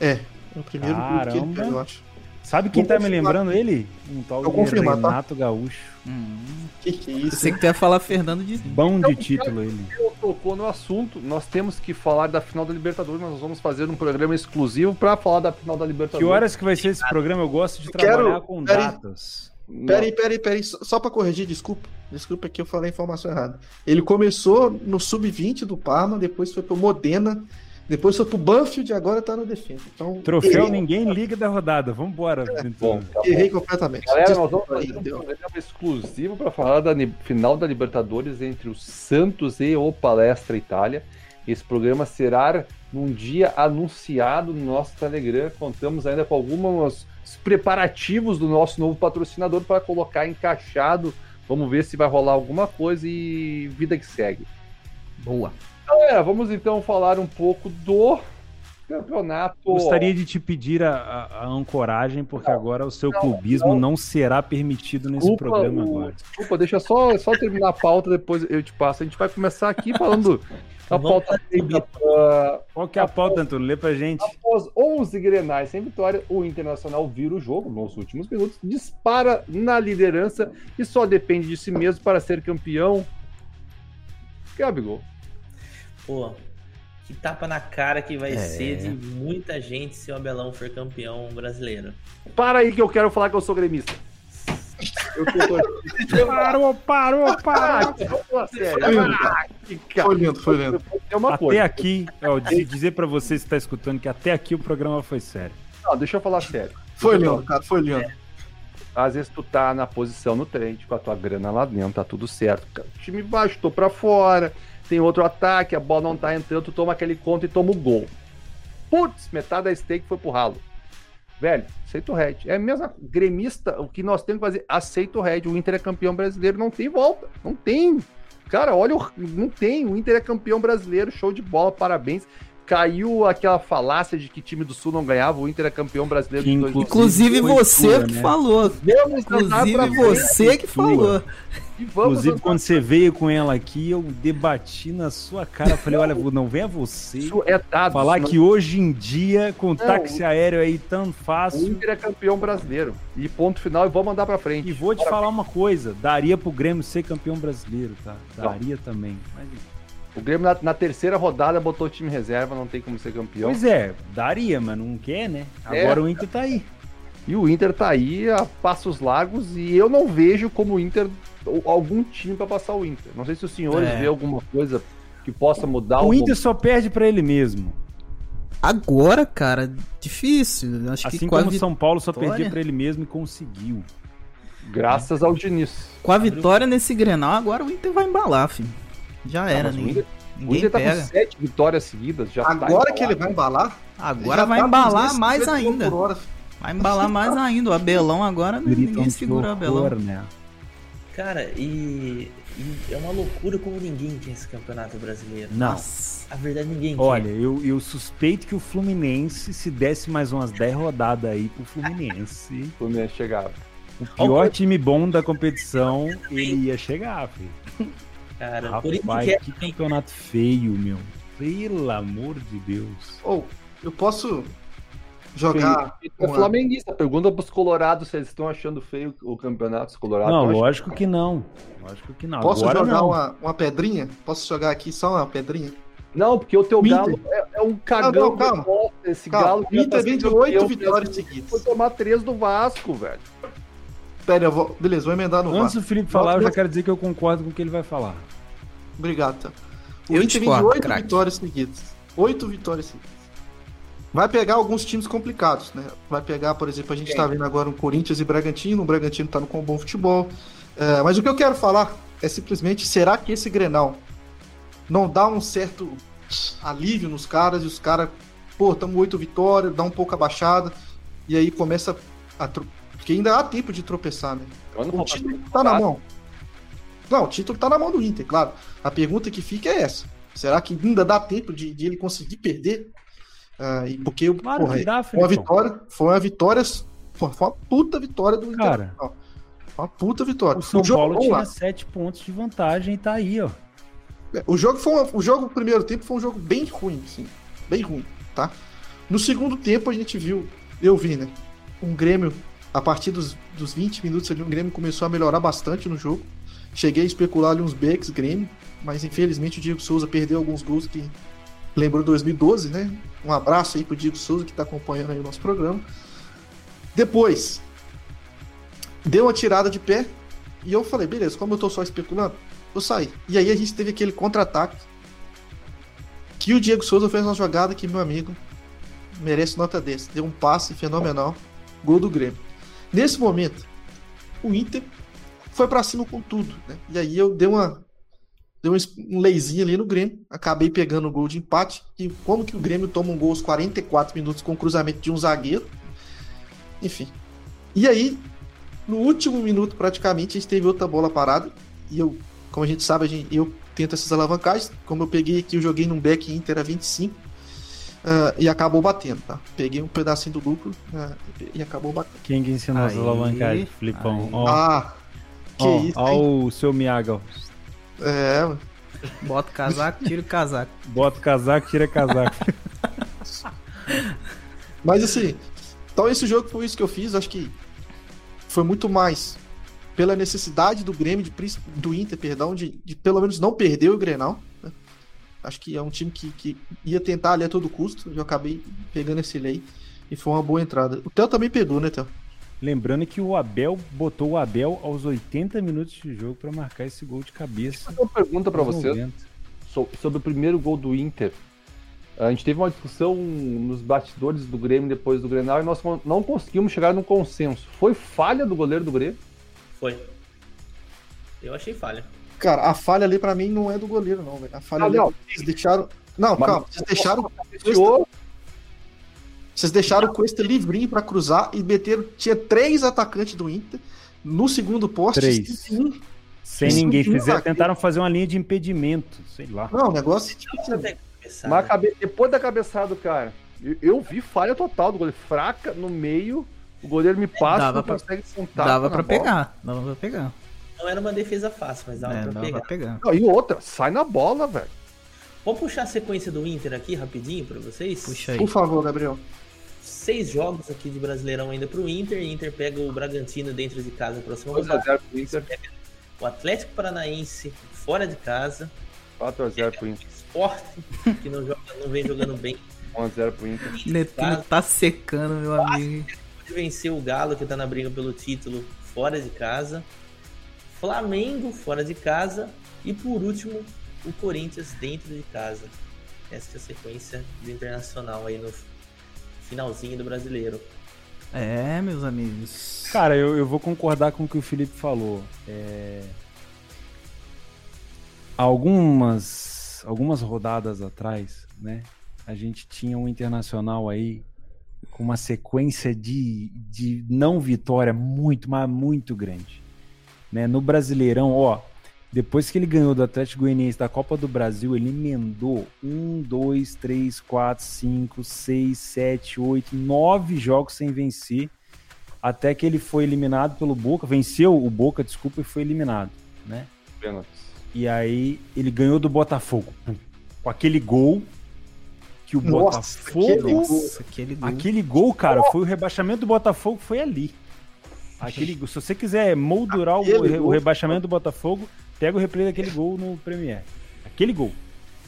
É, é o primeiro Caramba. que ele pega, eu acho. Sabe quem Vou tá confirmar. me lembrando ele? Um tal de confirmar, tá? Renato tá? Gaúcho. Hum. Que que é isso? Você que ia falar Fernando de Bom de título ele. tocou no assunto. Nós temos que falar da final da Libertadores. Nós vamos fazer um programa exclusivo para falar da final da Libertadores. Que horas que vai ser esse programa? Eu gosto de eu trabalhar quero... com pera datas. Peraí, peraí, peraí. Só para corrigir, desculpa. Desculpa que eu falei a informação errada. Ele começou no sub-20 do Parma, depois foi pro Modena depois foi pro Banfield e agora tá no defesa. Então, Troféu errei. ninguém liga da rodada. Vambora. É, bom, tá errei completamente. Galera, nós vamos fazer um programa exclusivo para falar da final da Libertadores entre o Santos e o Palestra Itália. Esse programa será num dia anunciado no nosso Telegram. Contamos ainda com alguns preparativos do nosso novo patrocinador para colocar encaixado. Vamos ver se vai rolar alguma coisa e vida que segue. Boa. Galera, vamos então falar um pouco do campeonato. Gostaria de te pedir a, a, a ancoragem, porque não, agora o seu não, clubismo não. não, será permitido nesse desculpa, programa agora. Desculpa, deixa só, só terminar a pauta, depois eu te passo. A gente vai começar aqui falando a pauta. Uh, Qual que é a pauta, Antônio? Lê pra gente. Após 11 grenais sem vitória, o Internacional vira o jogo nos últimos minutos, dispara na liderança e só depende de si mesmo para ser campeão. Gabigol. Pô, que tapa na cara que vai é. ser de muita gente se o Abelão for campeão brasileiro. Para aí que eu quero falar que eu sou gremista. Eu tô... parou, parou, parou. Foi lindo, foi lindo. até coisa. aqui, ó, dizer para você que está escutando que até aqui o programa foi sério. Não, deixa eu falar sério. Foi lindo, cara, foi lindo. É. Às vezes tu tá na posição no trem, com a tua grana lá dentro, tá tudo certo. O time baixo, tô pra fora tem outro ataque, a bola não tá entrando, tu toma aquele conto e toma o gol. Putz, metade da stake foi pro ralo. Velho, aceita o red. É a mesma gremista, o que nós temos que fazer, aceita o red. O Inter é campeão brasileiro, não tem volta. Não tem. Cara, olha, não tem. O Inter é campeão brasileiro, show de bola, parabéns caiu aquela falácia de que time do Sul não ganhava, o Inter é campeão brasileiro de Inclusive você que né? falou. inclusive você que falou. Inclusive, quando você veio com ela aqui, eu debati na sua cara. Falei, olha, não venha você Isso é dado, falar que hoje em dia, com táxi aéreo aí tão fácil. O Inter é campeão brasileiro. E ponto final, e vou mandar pra frente. E vou te falar uma coisa: daria pro Grêmio ser campeão brasileiro, tá? Daria não. também. Mas o Grêmio na, na, terceira rodada botou o time reserva, não tem como ser campeão. Pois é, daria, mas não quer, né? É. Agora é. o Inter tá aí. E o Inter tá aí a passos largos e eu não vejo como o Inter algum time para passar o Inter. Não sei se os senhores é. vê alguma coisa que possa mudar. O Inter só perde para ele mesmo. Agora, cara, difícil. Acho assim que como o São Paulo só perdia para ele mesmo e conseguiu. Graças ao Diniz. Com a vitória nesse Grenal, agora o Inter vai embalar, filho. Já ah, era, ninguém. O Inter tá pega. com sete vitórias seguidas. Já tá Agora tá que ele vai embalar? Agora vai tá embalar mais ainda. Vai embalar mais ainda. O Abelão agora ninguém segura o Abelão. Né? Cara, e, e, é uma loucura como ninguém quer esse campeonato brasileiro. Não. Nossa, a verdade ninguém Olha, quer. eu, eu suspeito que o Fluminense, se desse mais umas 10 rodadas aí pro Fluminense. o Fluminense chegava. O pior time bom da competição, ele ia chegar, filho. Cara, Rapaz, que campeonato feio, meu. Pelo amor de Deus. Ou, oh, eu posso jogar. É uma... flamenguista. Pergunta pros colorados se eles estão achando feio o campeonato. Os colorados não, lógico que não. Lógico que não. Posso Agora jogar não. Uma, uma pedrinha? Posso jogar aqui só uma pedrinha? Não, porque o teu galo é, é, um cagão. Ah, não, calma. Esse calma. galo. O Inter vem de oito vitórias seguidas. Foi tomar três do Vasco, velho. Pera, eu vou. Beleza, vou emendar no Antes do Felipe falar, eu já quero dizer que eu concordo com o que ele vai falar. Obrigado, tá? O eu Inter vem de oito vitórias seguidas. Oito vitórias seguidas. Vai pegar alguns times complicados, né? Vai pegar, por exemplo, a gente está vendo agora um Corinthians e Bragantino. O Bragantino está no com bom futebol. É, mas o que eu quero falar é simplesmente: será que esse Grenal não dá um certo alívio nos caras e os caras, pô, estamos oito vitórias, dá um pouco abaixada e aí começa a. Porque ainda há tempo de tropeçar, né? O título tá na mão. Não, o título tá na mão do Inter, claro. A pergunta que fica é essa: será que ainda dá tempo de, de ele conseguir perder? Uh, e porque claro porra, dá, foi uma vitória, foi uma vitória, foi uma puta vitória do Cara, Inter. Uma puta vitória. O São o jogo, Paulo tinha sete pontos de vantagem e tá aí, ó. O jogo foi uma, o jogo primeiro tempo foi um jogo bem ruim, sim, bem ruim, tá? No segundo tempo a gente viu, eu vi, né? Um Grêmio a partir dos, dos 20 minutos ali, o Grêmio começou a melhorar bastante no jogo. Cheguei a especular ali uns backs Grêmio, mas infelizmente o Diego Souza perdeu alguns gols que lembrou 2012, né? Um abraço aí pro Diego Souza que tá acompanhando aí o nosso programa. Depois, deu uma tirada de pé e eu falei, beleza, como eu tô só especulando, eu saí. E aí a gente teve aquele contra-ataque que o Diego Souza fez uma jogada que, meu amigo, merece nota desse. Deu um passe fenomenal, gol do Grêmio. Nesse momento, o Inter foi para cima com tudo, né? E aí eu dei uma dei um leizinho ali no Grêmio, acabei pegando o gol de empate. E como que o Grêmio toma um gol aos 44 minutos com o cruzamento de um zagueiro? Enfim. E aí, no último minuto praticamente, a gente teve outra bola parada. E eu, como a gente sabe, a gente, eu tento essas alavancagens. Como eu peguei aqui, eu joguei num back Inter a 25. Uh, e acabou batendo, tá? Peguei um pedacinho do lucro uh, e acabou batendo. Quem que ensinou as alavancagens, Flipão? Oh. Ah, que oh, isso, Olha o seu Miaga. É, Bota o casaco, tira o casaco. Bota o casaco, tira o casaco. Mas assim, então esse jogo foi isso que eu fiz, acho que foi muito mais pela necessidade do Grêmio, de, do Inter, perdão, de, de pelo menos não perder o Grenal. Acho que é um time que, que ia tentar ali a todo custo. Eu acabei pegando esse lei e foi uma boa entrada. O Theo também pegou, né, Theo? Lembrando que o Abel botou o Abel aos 80 minutos de jogo para marcar esse gol de cabeça. Uma pergunta para você sobre o primeiro gol do Inter. A gente teve uma discussão nos bastidores do Grêmio depois do Grenal e nós não conseguimos chegar num consenso. Foi falha do goleiro do Grêmio? Foi. Eu achei falha. Cara, a falha ali para mim não é do goleiro, não, velho. A falha ah, ali, não. vocês deixaram. Não, Mas calma, vocês deixaram. Vocês deixaram o Cuesta livrinho para cruzar e meteram. Tinha três atacantes do Inter. No segundo poste, três. Sim, sem ninguém fizer, tentaram fazer uma linha de impedimento, sei lá. Não, o negócio. Mas cabe... depois da cabeçada do cara, eu, eu, vi falha total do goleiro. Fraca no meio, o goleiro me passa, dava não pra... consegue sentar. Dava pra pegar, dava pra pegar. Não era uma defesa fácil, mas dava é, pra dava pegar. Pra pegar. Não, e outra, sai na bola, velho. Vamos puxar a sequência do Inter aqui rapidinho pra vocês? Puxa aí. Por favor, Gabriel. Seis jogos aqui de Brasileirão ainda pro Inter. Inter pega o Bragantino dentro de casa próximo rodada. Inter. O Atlético Paranaense fora de casa. 4x0 pro Inter. Sport, que não, joga, não vem jogando bem. 1x0 pro Inter. Netuno tá secando, meu amigo. Pode vencer o Galo, que tá na briga pelo título, fora de casa. Flamengo, fora de casa. E por último, o Corinthians dentro de casa. Essa é a sequência do Internacional aí no finalzinho do brasileiro. É, meus amigos. Cara, eu, eu vou concordar com o que o Felipe falou. É... Algumas, algumas rodadas atrás, né? A gente tinha um internacional aí com uma sequência de, de não vitória muito, mas muito grande. Né? No Brasileirão, ó, depois que ele ganhou do Atlético Goianiense da Copa do Brasil, ele emendou 1, 2, 3, 4, 5, 6, 7, 8, 9 jogos sem vencer, até que ele foi eliminado pelo Boca, venceu o Boca, desculpa, e foi eliminado, né? Pênaltis. E aí ele ganhou do Botafogo. Com aquele gol que o Nossa, Botafogo. Aquele, gol. aquele gol, cara, foi o rebaixamento do Botafogo, foi ali. Aquele, se você quiser moldurar o, o, rebaixamento do Botafogo, pega o replay daquele gol no Premier. Aquele gol.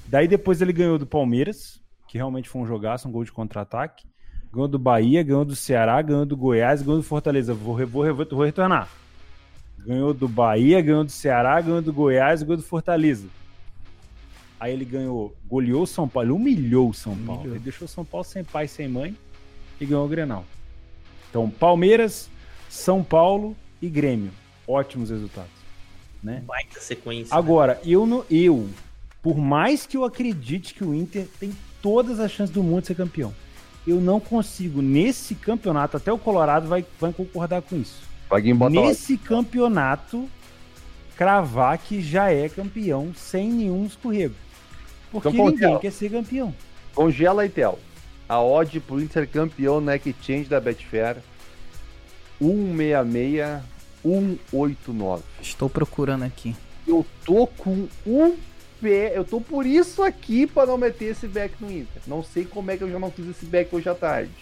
Daí depois ele ganhou do Palmeiras, que realmente foi um jogaço, um gol de contra-ataque. Ganhou do Bahia, ganhou do Ceará, ganhou do Goiás, ganhou do Fortaleza. Vou, vou, vou, vou retornar. Ganhou do Bahia, ganhou do Ceará, ganhou do Goiás, ganhou do Fortaleza. Aí ele ganhou, goleou o São Paulo, ele humilhou o São Paulo. Humilhou. Ele deixou o São Paulo sem pai, sem mãe e ganhou o Grenal. Então, Palmeiras, São Paulo e Grêmio. Ótimos resultados. Né? Baita sequência. Agora, né? eu, não, eu, por mais que eu acredite que o Inter tem todas as chances do mundo de ser campeão, eu não consigo, nesse campeonato, até o Colorado vai, vai concordar com isso Nesse campeonato, cravar que já é campeão sem nenhum escorrego. Porque então, ninguém quer ser campeão. Congela aí, Tel. A odd pro Inter campeão na Exchange da Betfair 166 189. Estou procurando aqui. Eu tô com um pé, eu tô por isso aqui para não meter esse back no Inter. Não sei como é que eu já não fiz esse back hoje à tarde.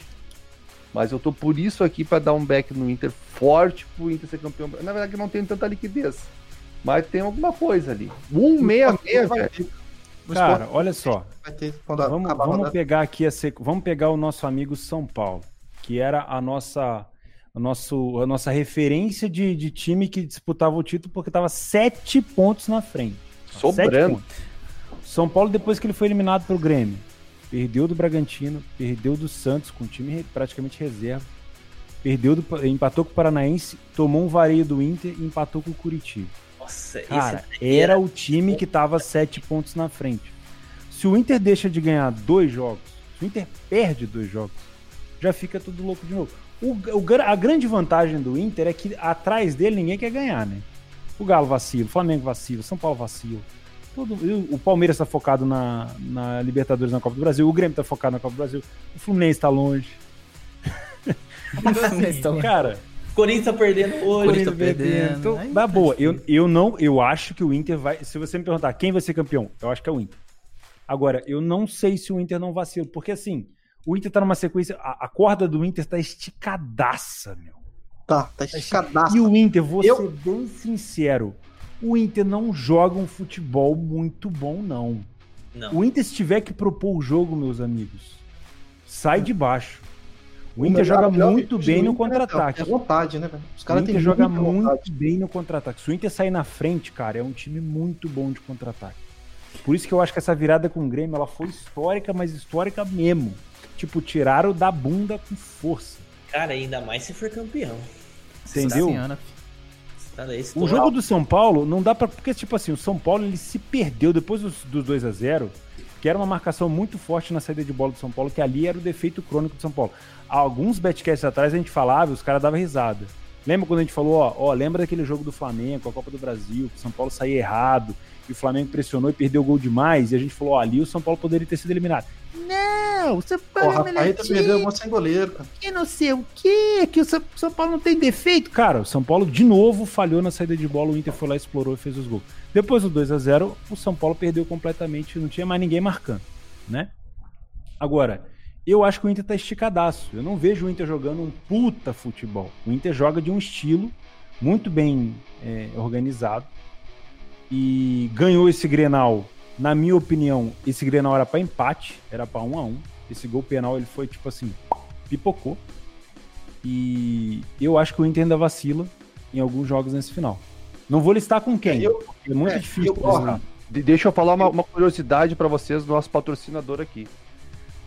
Mas eu tô por isso aqui para dar um back no Inter forte pro Inter ser campeão. Na verdade, não tem tanta liquidez. Mas tem alguma coisa ali. 166, velho. Cara, olha só. vamos, vamos pegar aqui a sec... vamos pegar o nosso amigo São Paulo, que era a nossa a, nosso, a nossa referência de, de time que disputava o título porque estava sete pontos na frente. Sobrando. São Paulo, depois que ele foi eliminado pelo Grêmio, perdeu do Bragantino, perdeu do Santos com time praticamente reserva, perdeu do, empatou com o Paranaense, tomou um vareio do Inter e empatou com o Curitiba. Nossa, Cara, era o time que estava sete pontos na frente. Se o Inter deixa de ganhar dois jogos, se o Inter perde dois jogos, já fica tudo louco de novo. O, o, a grande vantagem do Inter é que atrás dele ninguém quer ganhar, né? O Galo vacila, o Flamengo vacila, o São Paulo vacila. Todo, o Palmeiras está focado na, na Libertadores na Copa do Brasil, o Grêmio está focado na Copa do Brasil, o Fluminense está longe. Cara, Corinthians tá perdendo hoje. Corinthians tá perdendo. Então, na boa, eu, eu não, eu acho que o Inter vai. Se você me perguntar quem vai ser campeão, eu acho que é o Inter. Agora, eu não sei se o Inter não vacila, porque assim, o Inter tá numa sequência. A, a corda do Inter tá esticadaça, meu. Tá, tá, tá esticadaça. E o Inter, vou eu... ser bem sincero, o Inter não joga um futebol muito bom, não. não. O Inter, se tiver que propor o jogo, meus amigos, sai de baixo. O, o Inter joga muito bem no é contra-ataque. É vontade, né, Os caras o Inter joga muito bem no contra-ataque. Se o Inter sair na frente, cara, é um time muito bom de contra-ataque. Por isso que eu acho que essa virada com o Grêmio, ela foi histórica, mas histórica mesmo. Tipo, tiraram da bunda com força. Cara, ainda mais se for campeão. Entendeu? o jogo do São Paulo não dá para porque tipo assim, o São Paulo ele se perdeu depois dos, dos 2 a 0 que era uma marcação muito forte na saída de bola do São Paulo, que ali era o defeito crônico do São Paulo. Há alguns betcasts atrás a gente falava e os caras davam risada. Lembra quando a gente falou, ó, ó, lembra daquele jogo do Flamengo, a Copa do Brasil, que o São Paulo saía errado, e o Flamengo pressionou e perdeu o gol demais, e a gente falou, ó, ali o São Paulo poderia ter sido eliminado. Não, o São Paulo Porra, é perdeu o sem goleiro, cara. Que não sei o quê, que o São Paulo não tem defeito. Cara, o São Paulo de novo falhou na saída de bola, o Inter foi lá, explorou e fez os gols. Depois do 2 a 0 o São Paulo perdeu completamente, não tinha mais ninguém marcando, né? Agora, eu acho que o Inter tá esticadaço. Eu não vejo o Inter jogando um puta futebol. O Inter joga de um estilo muito bem é, organizado e ganhou esse Grenal. Na minha opinião, esse Grenal era para empate, era para um a um. Esse gol penal ele foi tipo assim, pipocou. E eu acho que o Inter ainda vacila em alguns jogos nesse final. Não vou listar com quem. Eu, é muito é, difícil. Eu, deixa eu falar uma, uma curiosidade para vocês do nosso patrocinador aqui.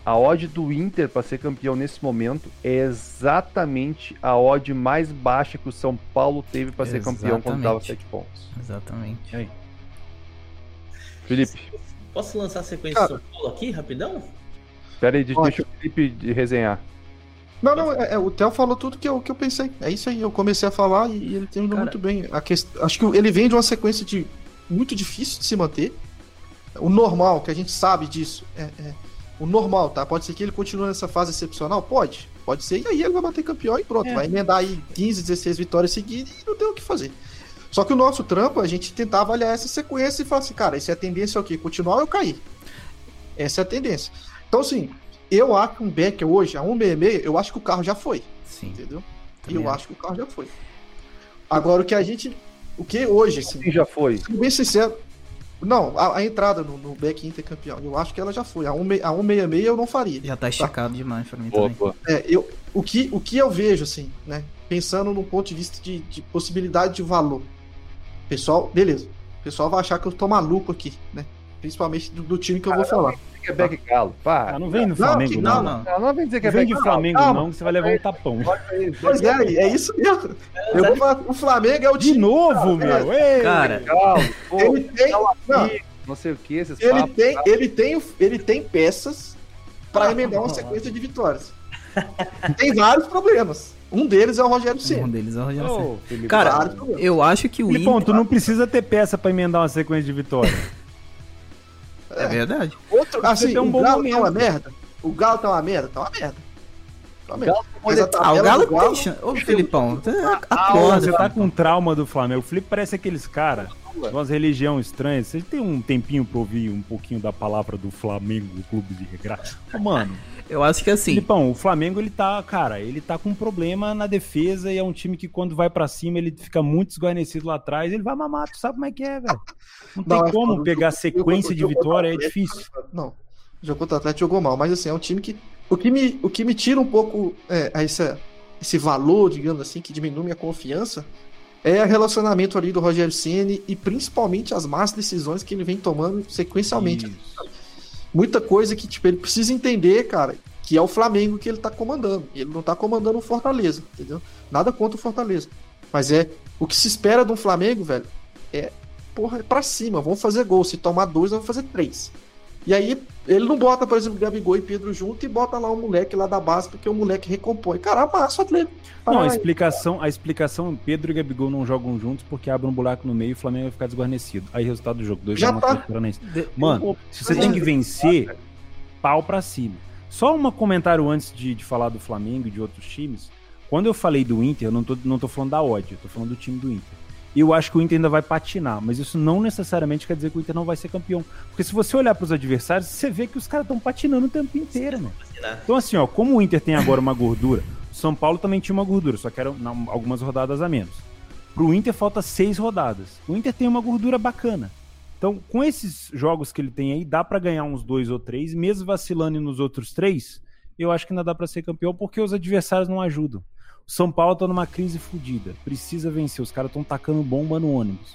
A odd do Inter para ser campeão nesse momento é exatamente a odd mais baixa que o São Paulo teve para ser campeão quando dava 7 pontos. Exatamente. Aí. Felipe. Posso lançar a sequência Cara, São Paulo aqui, rapidão? Espera aí, deixa o Felipe resenhar. Não, não, é, é, o Theo falou tudo que eu, que eu pensei. É isso aí, eu comecei a falar e ele terminou Cara, muito bem. A quest... Acho que ele vem de uma sequência de muito difícil de se manter. O normal, que a gente sabe disso, é, é o normal, tá? Pode ser que ele continue nessa fase excepcional? Pode. Pode ser, e aí ele vai bater campeão e pronto. É. Vai emendar aí 15, 16 vitórias seguidas e não tem o que fazer. Só que o nosso trampo, a gente tentar avaliar essa sequência e falar assim, cara, essa é a tendência é o quê? Continuar ou eu cair? Essa é a tendência. Então, assim, eu acho que um Becker hoje, a 166, eu acho que o carro já foi. Sim. Entendeu? E eu acho que o carro já foi. Agora, o que a gente. O que hoje, assim. Sim, já foi. Sendo bem sincero. Não, a, a entrada no, no Beck intercampeão, eu acho que ela já foi. A, 1, a 166 eu não faria. Já tá esticado tá? demais pra mim boa, também. Boa. É, eu, o, que, o que eu vejo, assim, né? Pensando no ponto de vista de, de possibilidade de valor. Pessoal, beleza. O pessoal vai achar que eu tô maluco aqui, né? Principalmente do, do time que eu vou falar. Que é Beck Galo. Pá. Ah, não vem no Flamengo, não. Não, não. não vem dizer que é Não vem Beck de Flamengo, Calma, não, que você vai levar um tapão. Pois é, é isso mesmo. Eu vou falar, o Flamengo é o De time. novo, meu. Ei. Cara, Galo. Pô, Ele tem, não, não sei o que, esses ele papos, tem, tá? ele tem, ele tem peças para emendar uma sequência de vitórias. Tem vários problemas. Um deles é o Rogério um Ceni. deles é o Rogério Ceni. Felipe. Cara, eu acho que o Filipão, Inter... tu não precisa ter peça pra emendar uma sequência de vitória. É verdade. Outro, assim, tem um o bom Galo momento. tá uma merda. O Galo tá uma merda, tá uma merda. Tá uma merda. Galo Mas a Ah, o Galo tem chance. Ô, Felipão, Ah, acorda. você tá com trauma do Flamengo. O Felipe parece aqueles caras de umas religião estranhas. Você tem um tempinho pra ouvir um pouquinho da palavra do Flamengo, o clube de regraça? Mano, Eu acho que assim, Filipão, o Flamengo ele tá, cara, ele tá com um problema na defesa e é um time que quando vai pra cima ele fica muito desguarnecido lá atrás, ele vai mamar, tu sabe como é que é, velho. Não tem Não, é como pegar sequência jogo- de vitória, é difícil. Não, o jogo contra o Atlético jogou mal, mas assim, é um time que. O que me, o que me tira um pouco é, esse, esse valor, digamos assim, que diminui minha confiança, é o relacionamento ali do Rogério Ceni e principalmente as más decisões que ele vem tomando sequencialmente. Isso. Muita coisa que, tipo, ele precisa entender, cara, que é o Flamengo que ele tá comandando. Ele não tá comandando o Fortaleza, entendeu? Nada contra o Fortaleza. Mas é. O que se espera de um Flamengo, velho, é. Porra, é pra cima. Vamos fazer gol. Se tomar dois, vamos fazer três. E aí, ele não bota, por exemplo, Gabigol e Pedro junto e bota lá um moleque lá da base, porque o moleque recompõe. Cara, amassa o Atlético. Não, a explicação, a explicação, Pedro e Gabigol não jogam juntos porque abre um buraco no meio e o Flamengo vai ficar desguarnecido. Aí resultado do jogo, 2 Já a 1 tá. Atlético Paranaense. de- Mano, se você tem que vencer, pau pra cima. Só um comentário antes de, de falar do Flamengo e de outros times. Quando eu falei do Inter, eu não tô, não tô falando da odd, eu tô falando do time do Inter. E eu acho que o Inter ainda vai patinar, mas isso não necessariamente quer dizer que o Inter não vai ser campeão. Porque se você olhar pros adversários, você vê que os caras estão patinando o tempo inteiro, mano. Vacilar. Então, assim, ó, como o Inter tem agora uma gordura, o São Paulo também tinha uma gordura, só que eram algumas rodadas a menos. Pro Inter falta seis rodadas. O Inter tem uma gordura bacana. Então, com esses jogos que ele tem aí, dá pra ganhar uns dois ou três, mesmo vacilando nos outros três, eu acho que ainda dá pra ser campeão porque os adversários não ajudam. São Paulo tá numa crise fodida, precisa vencer, os caras estão tacando bomba no ônibus.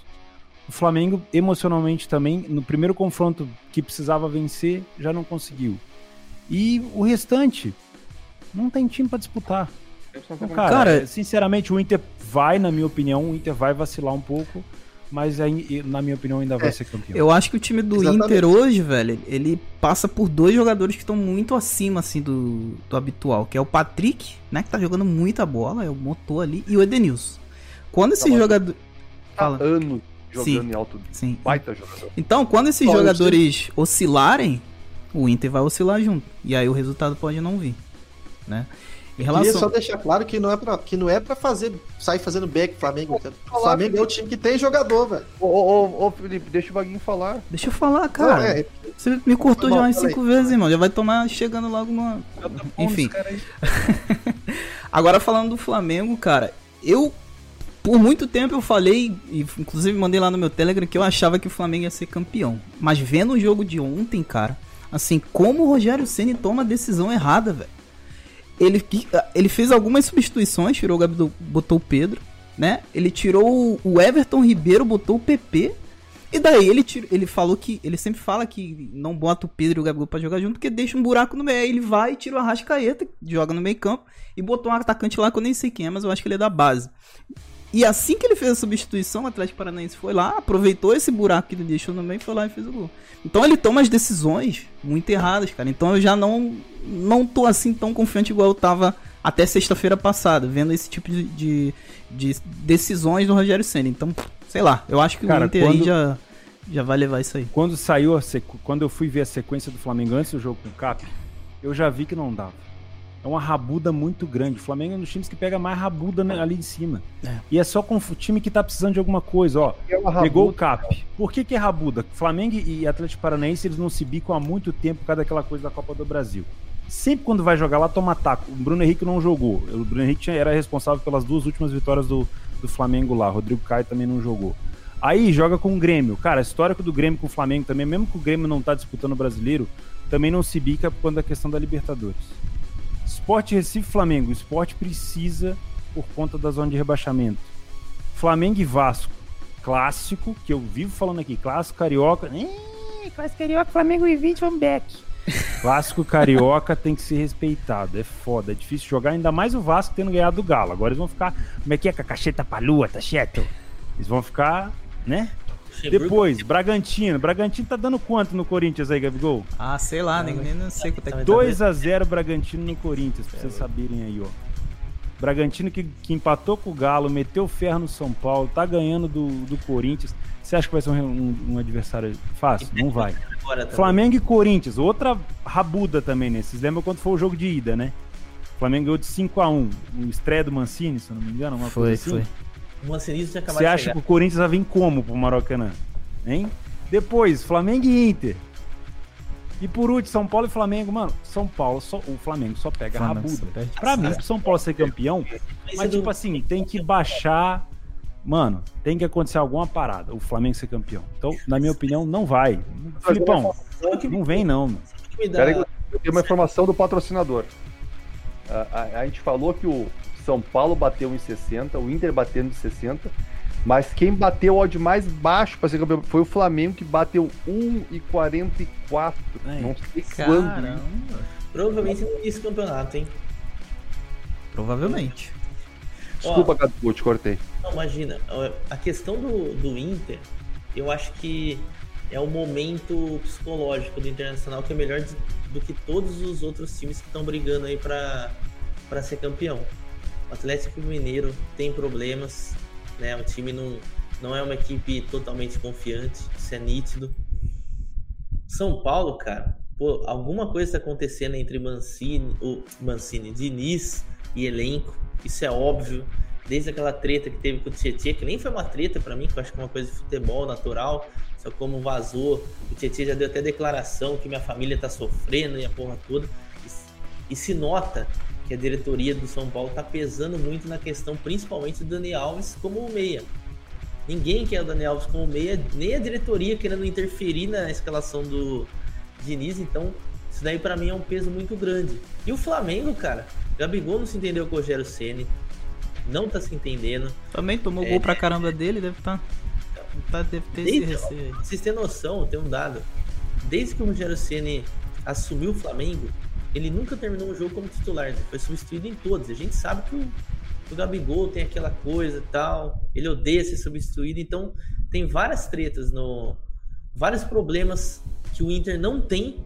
O Flamengo, emocionalmente também, no primeiro confronto que precisava vencer, já não conseguiu. E o restante, não tem time pra disputar. Então, cara, Cara- sinceramente, o Inter vai, na minha opinião, o Inter vai vacilar um pouco, mas aí, na minha opinião ainda vai É, ser campeão. Eu acho que o time do Exatamente. Inter hoje, velho, ele passa por dois jogadores que estão muito acima, assim, do, do habitual, que é o Patrick, né, que tá jogando muita bola, é o motor ali, e o Edenilson. Quando esse Tá bom. jogador... Tá Fala. anos jogando Sim. em alto. Sim. Baita jogador. Então, quando esses jogadores oscilarem, o Inter vai oscilar junto. E aí o resultado pode não vir, né? Em Queria relação... só deixar claro que não é pra, que não é pra fazer, sair fazendo back Flamengo. O Flamengo é o time que tem jogador, velho. Ô, ô, ô, ô, Felipe, deixa o Vaguinho falar. Deixa eu falar, cara. Não, é, Você me cortou já umas cinco vezes, irmão. Já vai tomar chegando logo numa... Enfim. Cara, aí. Agora falando do Flamengo, cara, eu por muito tempo eu falei, e inclusive mandei lá no meu Telegram que eu achava que o Flamengo ia ser campeão. Mas vendo o jogo de ontem, cara, assim, como o Rogério Ceni toma a decisão errada, velho. Ele, ele fez algumas substituições, tirou o Gabigol, botou o Pedro, né? Ele tirou o Everton Ribeiro, botou o PP. E daí ele ele falou que ele sempre fala que não bota o Pedro e o Gabigol pra jogar junto porque deixa um buraco no meio. Aí ele vai tira o Arrascaeta, joga no meio-campo e botou um atacante lá que eu nem sei quem é, mas eu acho que ele é da base. E assim que ele fez a substituição, o Atlético Paranaense foi lá, aproveitou esse buraco que ele deixou no meio, foi lá e fez o gol. Então ele toma as decisões muito erradas, cara. Então eu já não não tô assim tão confiante igual eu tava até sexta-feira passada, vendo esse tipo de, de, de decisões do Rogério Senna. Então, sei lá, eu acho que Cara, o Inter aí quando- já, já vai levar isso aí. Quando saiu a sequ... quando eu fui ver a sequência do Flamengo antes do jogo com o Cap, eu já vi que não dava. É uma rabuda muito grande. O Flamengo é um dos times que pega mais rabuda ali em cima. É. E é só com o time que tá precisando de alguma coisa, ó. É pegou o cap. Por que, que é rabuda? Flamengo e Atlético Paranaense eles não se bicam há muito tempo por causa daquela coisa da Copa do Brasil. Sempre quando vai jogar lá, toma ataque. O Bruno Henrique não jogou. O Bruno Henrique era responsável pelas duas últimas vitórias do, do Flamengo lá. Rodrigo Caio também não jogou. Aí joga com o Grêmio. Cara, histórico do Grêmio com o Flamengo também, mesmo que o Grêmio não tá disputando o brasileiro, também não se bica quando a questão da Libertadores. Esporte Recife Flamengo. O esporte precisa por conta da zona de rebaixamento. Flamengo e Vasco. Clássico, que eu vivo falando aqui. Clássico carioca. clássico carioca, Flamengo e 20, vamos back. Clássico carioca tem que ser respeitado. É foda, é difícil jogar, ainda mais o Vasco tendo ganhado do Galo. Agora eles vão ficar. Como é que é? Com a cacheta pra lua, tá cheto? Eles vão ficar, né? Depois, Bragantino. Bragantino tá dando quanto no Corinthians aí, Gabigol? Ah, sei lá, nem, nem não sei quanto é que 2x0 Bragantino no Corinthians, pra vocês saberem aí, ó. Bragantino que, que empatou com o Galo, meteu ferro no São Paulo, tá ganhando do, do Corinthians. Você acha que vai ser um, um, um adversário fácil? Não vai. Flamengo e Corinthians, outra rabuda também, né? Vocês lembram quando foi o jogo de ida, né? Flamengo ganhou de 5x1. O estreia do Mancini, se eu não me engano, uma foi, coisa assim. Foi. O Mancinismo tinha acabado Você acha que o Corinthians vai vir como pro Maracanã? Hein? Depois, Flamengo e Inter. E por último, São Paulo e Flamengo. Mano, São Paulo, só, o Flamengo só pega Flamengo rabuda. Pra mim, pro São Paulo ser campeão, mas tipo assim, tem que baixar. Mano, tem que acontecer alguma parada, o Flamengo ser campeão. Então, na minha opinião, não vai. Filipão, não vem não, mano. Peraí, eu tenho uma informação do patrocinador. A, a, a gente falou que o, são Paulo bateu em 60, o Inter bateu em 60, mas quem bateu o odd mais baixo para ser campeão foi o Flamengo, que bateu 1,44. Não sei Caramba. quando. Provavelmente do campeonato, hein? Provavelmente. Desculpa, Gadu, te cortei. Não, imagina, a questão do, do Inter, eu acho que é o momento psicológico do Internacional que é melhor do que todos os outros times que estão brigando aí para ser campeão. Atlético Mineiro tem problemas, né? O time não, não é uma equipe totalmente confiante, isso é nítido. São Paulo, cara, pô, alguma coisa está acontecendo entre Mancini, o Mancini, Diniz e elenco, isso é óbvio. Desde aquela treta que teve com o Tietchan, que nem foi uma treta para mim, que eu acho que é uma coisa de futebol natural, só como vazou. O Tietchan já deu até declaração que minha família tá sofrendo e a porra toda. E se nota que a diretoria do São Paulo está pesando muito na questão, principalmente do Dani Alves como meia. Ninguém quer o Dani Alves como meia, nem a diretoria querendo interferir na escalação do Diniz, então isso daí para mim é um peso muito grande. E o Flamengo, cara, Gabigol não se entendeu com o Rogério Ceni, não tá se entendendo. Também tomou é, gol pra caramba dele, deve estar. Tá, tá, deve ter desde, esse receio. Vocês têm noção, tem um dado. Desde que o Rogério Ceni assumiu o Flamengo, ele nunca terminou um jogo como titular, ele foi substituído em todos. A gente sabe que o, o Gabigol tem aquela coisa e tal, ele odeia ser substituído, então tem várias tretas no. vários problemas que o Inter não tem,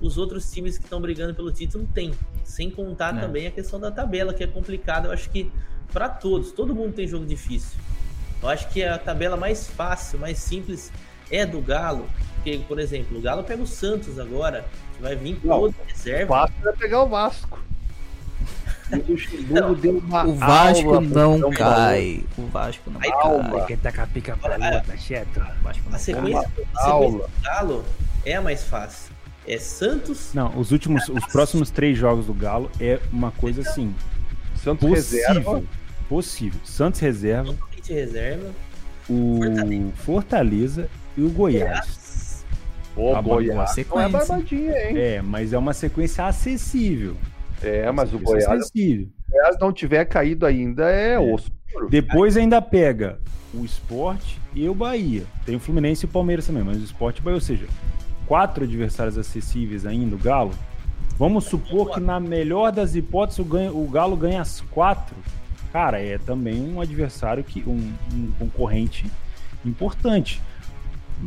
os outros times que estão brigando pelo título têm. Sem contar é. também a questão da tabela, que é complicada, eu acho que para todos, todo mundo tem jogo difícil. Eu acho que a tabela mais fácil, mais simples é do Galo, porque, por exemplo, o Galo pega o Santos agora, vai vir todo reserva. O Vasco vai pegar o Vasco. O deu uma o Vasco não cai. O Vasco não cai. Quem tá com a pica pra lua, tá cheto. A sequência, a sequência do Galo é a mais fácil. É Santos. Não, os últimos, os próximos três jogos do Galo é uma coisa assim. Santos possível, reserva. Possível. Santos reserva. Totalmente reserva. O Fortaleza, Fortaleza e o Goiás. Pô, tá Goiás não é barbadinha, hein? É, mas é uma sequência acessível. É, mas o Goiás, acessível. o Goiás não tiver caído ainda, é, é. osso. Depois ainda pega o Esporte e o Bahia. Tem o Fluminense e o Palmeiras também, mas o Esporte e o Bahia, ou seja, quatro adversários acessíveis ainda, o Galo. Vamos supor que na melhor das hipóteses o, o Galo ganha as quatro. Cara, é também um adversário que um, um concorrente importante.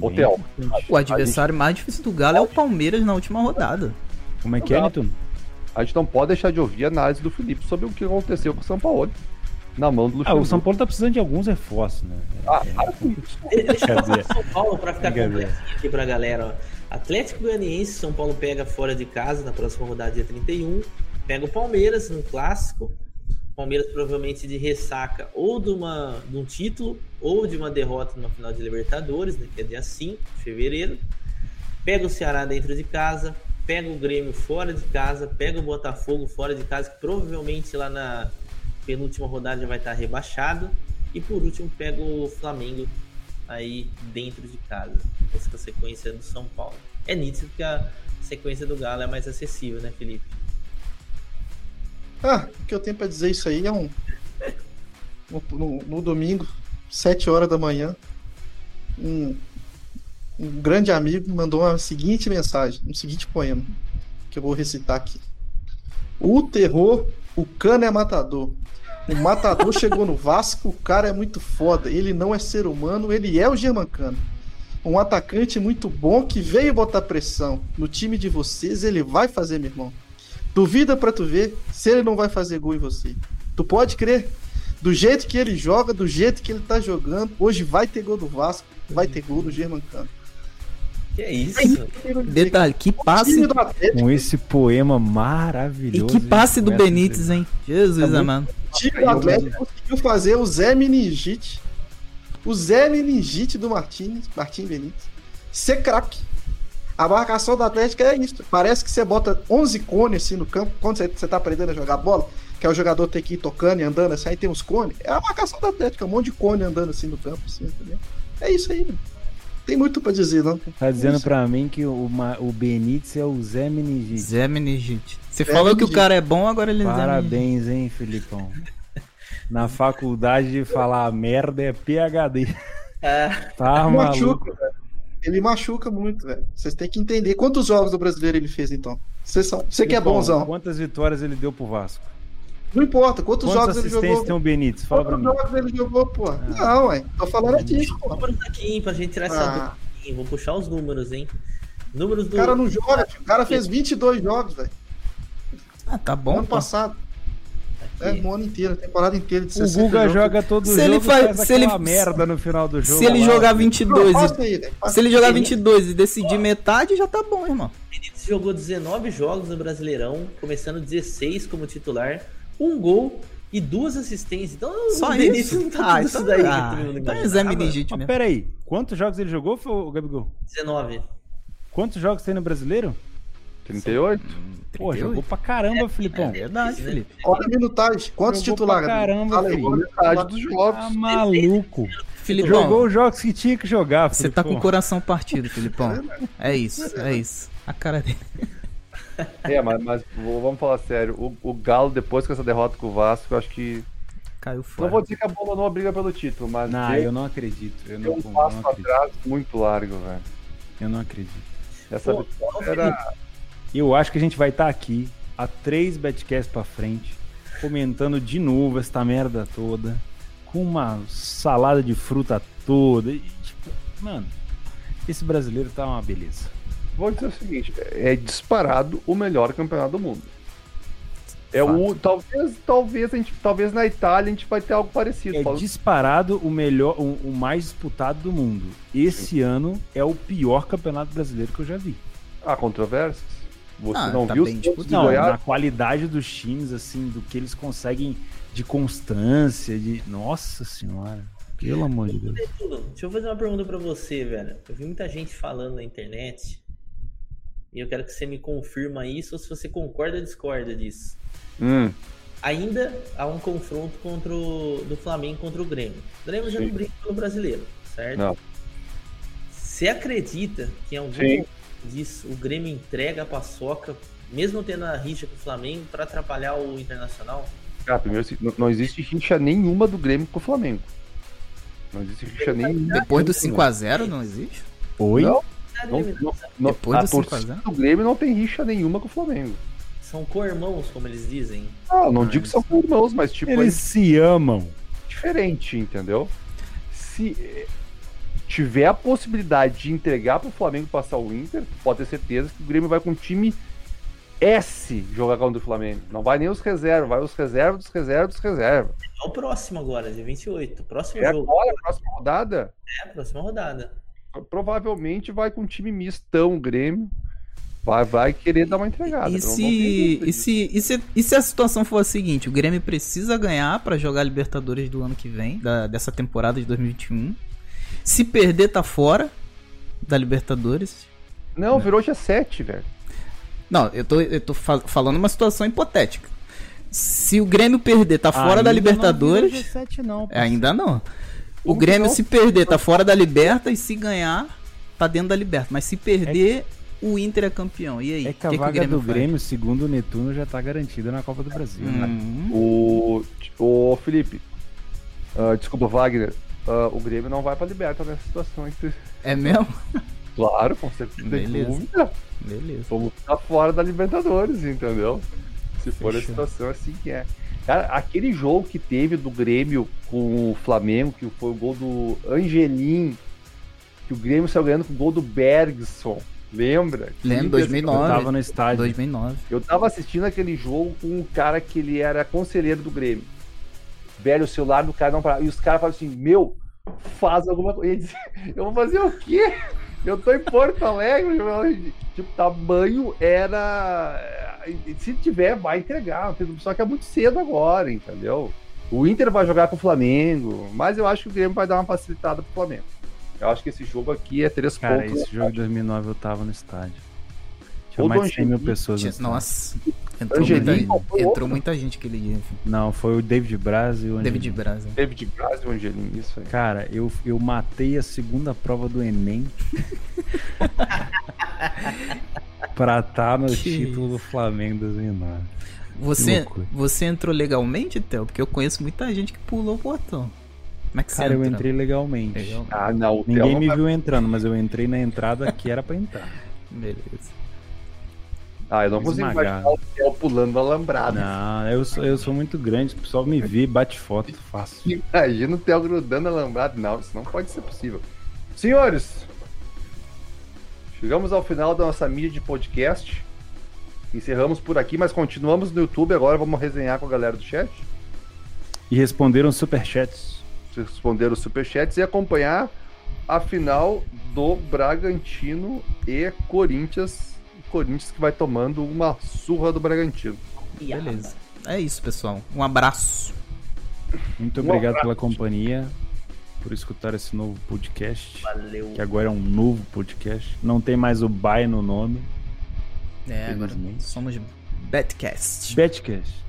Hotel. O adversário gente... mais difícil do Galo é o Palmeiras na última rodada. Como é que é, Netuno? A gente não pode deixar de ouvir a análise do Felipe sobre o que aconteceu com o São Paulo. Na mão do Luxemburgo. Ah, o São Paulo tá precisando de alguns reforços, né? Ah, é, Deixa eu falar São Paulo pra ficar completo aqui pra galera. Ó. Atlético Goianiense, São Paulo pega fora de casa na próxima rodada, dia 31. pega o Palmeiras no clássico. Palmeiras provavelmente de ressaca ou de, uma, de um título ou de uma derrota numa final de Libertadores, né, que é dia 5 de fevereiro. Pega o Ceará dentro de casa, pega o Grêmio fora de casa, pega o Botafogo fora de casa, que provavelmente lá na penúltima rodada já vai estar rebaixado. E por último pega o Flamengo aí dentro de casa. Essa sequência do São Paulo. É nítido que a sequência do Galo é mais acessível, né, Felipe? Ah, o que eu tenho para dizer isso aí é um. No, no, no, domingo, 7 horas da manhã, um, um grande amigo mandou a seguinte mensagem, um seguinte poema, que eu vou recitar aqui. O terror, o cano é matador. O matador chegou no Vasco, o cara é muito foda. Ele não é ser humano, ele é o Germancano. Um atacante muito bom que veio botar pressão. No time de vocês, ele vai fazer, meu irmão. Duvida pra tu ver se ele não vai fazer gol em você. Tu pode crer. Do jeito que ele joga, do jeito que ele tá jogando, hoje vai ter gol do Vasco, vai ter gol do Germancano. Que é isso? Detalhe, que passe. Com esse poema maravilhoso. E que passe do Benítez, hein? Jesus, é amado. O time do Atlético conseguiu fazer o Zé Meningite. O Zé Meningite do Martins, Martim Benítez. Ser craque. A marcação do Atlético é isso. Parece que você bota 11 cones assim no campo, quando você, você tá aprendendo a jogar bola, que é o jogador ter que ir tocando e andando assim, aí tem uns cones. É a marcação do Atlético, é um monte de cone andando assim no campo, assim, entendeu? É isso aí, mano tem muito pra dizer, não. Tá dizendo pra mim que o, o Benítez é o Zé Meningite. Zé Meningite. Você Zé falou que o cara é bom, agora ele é Parabéns, hein, Filipão. Na faculdade de falar merda é PHD. É. Tá machuca, velho. Ele machuca muito, velho. Vocês têm que entender. Quantos jogos do brasileiro ele fez, então? São... Você que é bonzão. Quantas vitórias ele deu pro Vasco? Não importa, quantos Quantas jogos ele jogou? tem o Benítez? Fala quantos pra mim. jogos ele jogou, pô? Ah. Não, ué. Tô falando aqui, pô. Números aqui, hein, pra gente tirar essa ah. Vou puxar os números, hein. Números do... O cara não joga, o cara fez 22 jogos, velho. Ah, tá bom. Ano pô. passado. É, no ano inteiro, a temporada inteira de 60 O Guga jogos. joga todo se jogo ele faz, se ele merda no final do jogo. Se ele jogar 22 não, e, aí, se ele jogar 22 e decidir metade, já tá bom, irmão. Ele jogou 19 jogos no Brasileirão, começando 16 como titular, um gol e duas assistências. Então, Só o isso? não tá ah, isso daí. Ah, então é exame legítimo. Mas peraí, quantos jogos ele jogou, o Gabigol? 19. Quantos jogos tem no Brasileiro? 38? Pô, jogou pra caramba, é, Filipão. É verdade, Felipe. Olha a minutagem. Quantos jogou titulares? Pra caramba, Felipe. Metade dos jogos. Tá maluco. Filipão, jogou os jogos que tinha que jogar, Você tá com o coração partido, Filipão. É isso, é isso. A cara dele. É, mas, mas vamos falar sério. O, o, Galo, depois com essa derrota com o Vasco, eu acho que. Caiu fora. Não vou dizer que a bola não briga pelo título, mas. Não, eu não acredito. Eu não, um passo não atrás muito largo, velho. Eu não acredito. Essa Pô, vitória era. Eu acho que a gente vai estar tá aqui, a três betcasts pra frente, comentando de novo esta merda toda, com uma salada de fruta toda. E, tipo, mano, esse brasileiro tá uma beleza vou dizer o seguinte: é disparado o melhor campeonato do mundo. É o talvez talvez a gente talvez na Itália a gente vai ter algo parecido. É disparado o melhor o, o, mais disputado do mundo. Esse Sim. ano é o pior campeonato brasileiro que eu já vi. Há controvérsias. Você ah, não tá viu os não, na qualidade dos times assim, do que eles conseguem de constância, de nossa senhora. Pelo amor de Deus. Deixa eu fazer uma pergunta para você, velho. Eu vi muita gente falando na internet e eu quero que você me confirma isso ou se você concorda ou discorda disso. Hum. Ainda há um confronto contra o, do Flamengo contra o Grêmio. O Grêmio já não brinca pelo brasileiro, certo? Não. Você acredita que em algum Sim. Disso o Grêmio entrega a paçoca, mesmo tendo a rixa com o Flamengo, para atrapalhar o Internacional? Ah, primeiro, assim, não, existe rixa nenhuma do Grêmio com o Flamengo. Não existe rixa nenhuma. Depois do 5x0 não existe? Oi? Não. Não, não, não, Depois a do torcida do Grêmio não tem rixa nenhuma com o Flamengo. São co-irmãos, como eles dizem. Ah, não digo que são co-irmãos, mas tipo. Eles se amam. Diferente, entendeu? Se tiver a possibilidade de entregar pro Flamengo passar o Inter, pode ter certeza que o Grêmio vai com um time S jogar contra o Flamengo. Não vai nem os reservas, vai os reservas dos reservas dos reservas. É o próximo agora, de 28. Próximo é jogo. Agora, próxima rodada? É, próxima rodada provavelmente vai com um time mistão o Grêmio. vai, vai querer dar uma entregada. E se, e, se, e, se, e se a situação for a seguinte: o Grêmio precisa ganhar para jogar Libertadores do ano que vem, da, dessa temporada de 2021. Se perder, tá fora da Libertadores. Não, né? virou dia 7, velho. Não, eu tô, eu tô falando uma situação hipotética. Se o Grêmio perder, tá fora ainda da Libertadores. Não 7 não, ainda não. O Grêmio, se perder, tá fora da Liberta. E se ganhar, tá dentro da Liberta. Mas se perder, é o Inter é campeão. E aí? É que a que vaga que do faz? Grêmio, segundo o Netuno, já tá garantida na Copa do Brasil. Né? Uhum. O, o Felipe, uh, desculpa, Wagner. Uh, o Grêmio não vai pra Liberta nessa situação. Entre... É mesmo? Claro, com certeza. Beleza. Beleza. Vamos ficar fora da Libertadores, entendeu? Se for Fechou. a situação assim que é. Cara, aquele jogo que teve do Grêmio com o Flamengo, que foi o gol do Angelim, que o Grêmio saiu ganhando com o gol do Bergson. Lembra? Lembro, 2009. Eu tava no estádio. 2009. Eu tava assistindo aquele jogo com um cara que ele era conselheiro do Grêmio. Velho, o celular do cara não parava. E os caras falaram assim: Meu, faz alguma coisa. Eu vou fazer o quê? Eu tô em Porto Alegre, tipo, tamanho era. Se tiver, vai entregar. Só que é muito cedo agora, entendeu? O Inter vai jogar com o Flamengo, mas eu acho que o Grêmio vai dar uma facilitada pro Flamengo. Eu acho que esse jogo aqui é três Cara, pontos. Esse jogo de 2009 eu tava no estádio. Tinha mais de 100 mil pessoas. Tinha, nossa, entrou, muita, entrou muita gente aquele dia. Enfim. Não, foi o David Braz e o David Braz. É. David Braz e o Angelino, isso aí. Cara, eu, eu matei a segunda prova do Enem pra estar tá no que título isso. do Flamengo 2009. Você, você entrou legalmente, Theo? Porque eu conheço muita gente que pulou o portão. Como é que Cara, eu entrei legalmente. Legal. Ah, não, Ninguém me viu entrando, mas eu entrei na entrada que era pra entrar. Beleza. Ah, eu não consigo imaginar o Theo pulando alambrado. Não, eu sou, eu sou muito grande, o pessoal me vê, bate foto, fácil. Imagina o Theo grudando alambrado. Não, isso não pode ser possível. Senhores, chegamos ao final da nossa mídia de podcast. Encerramos por aqui, mas continuamos no YouTube. Agora vamos resenhar com a galera do chat. E responderam superchats. Responderam superchats e acompanhar a final do Bragantino e Corinthians Corinthians que vai tomando uma surra do Bragantino. Beleza. É isso, pessoal. Um abraço. Muito obrigado um abraço. pela companhia, por escutar esse novo podcast. Valeu. Que agora é um novo podcast. Não tem mais o Bye no nome. É, agora somos Betcast. Betcast.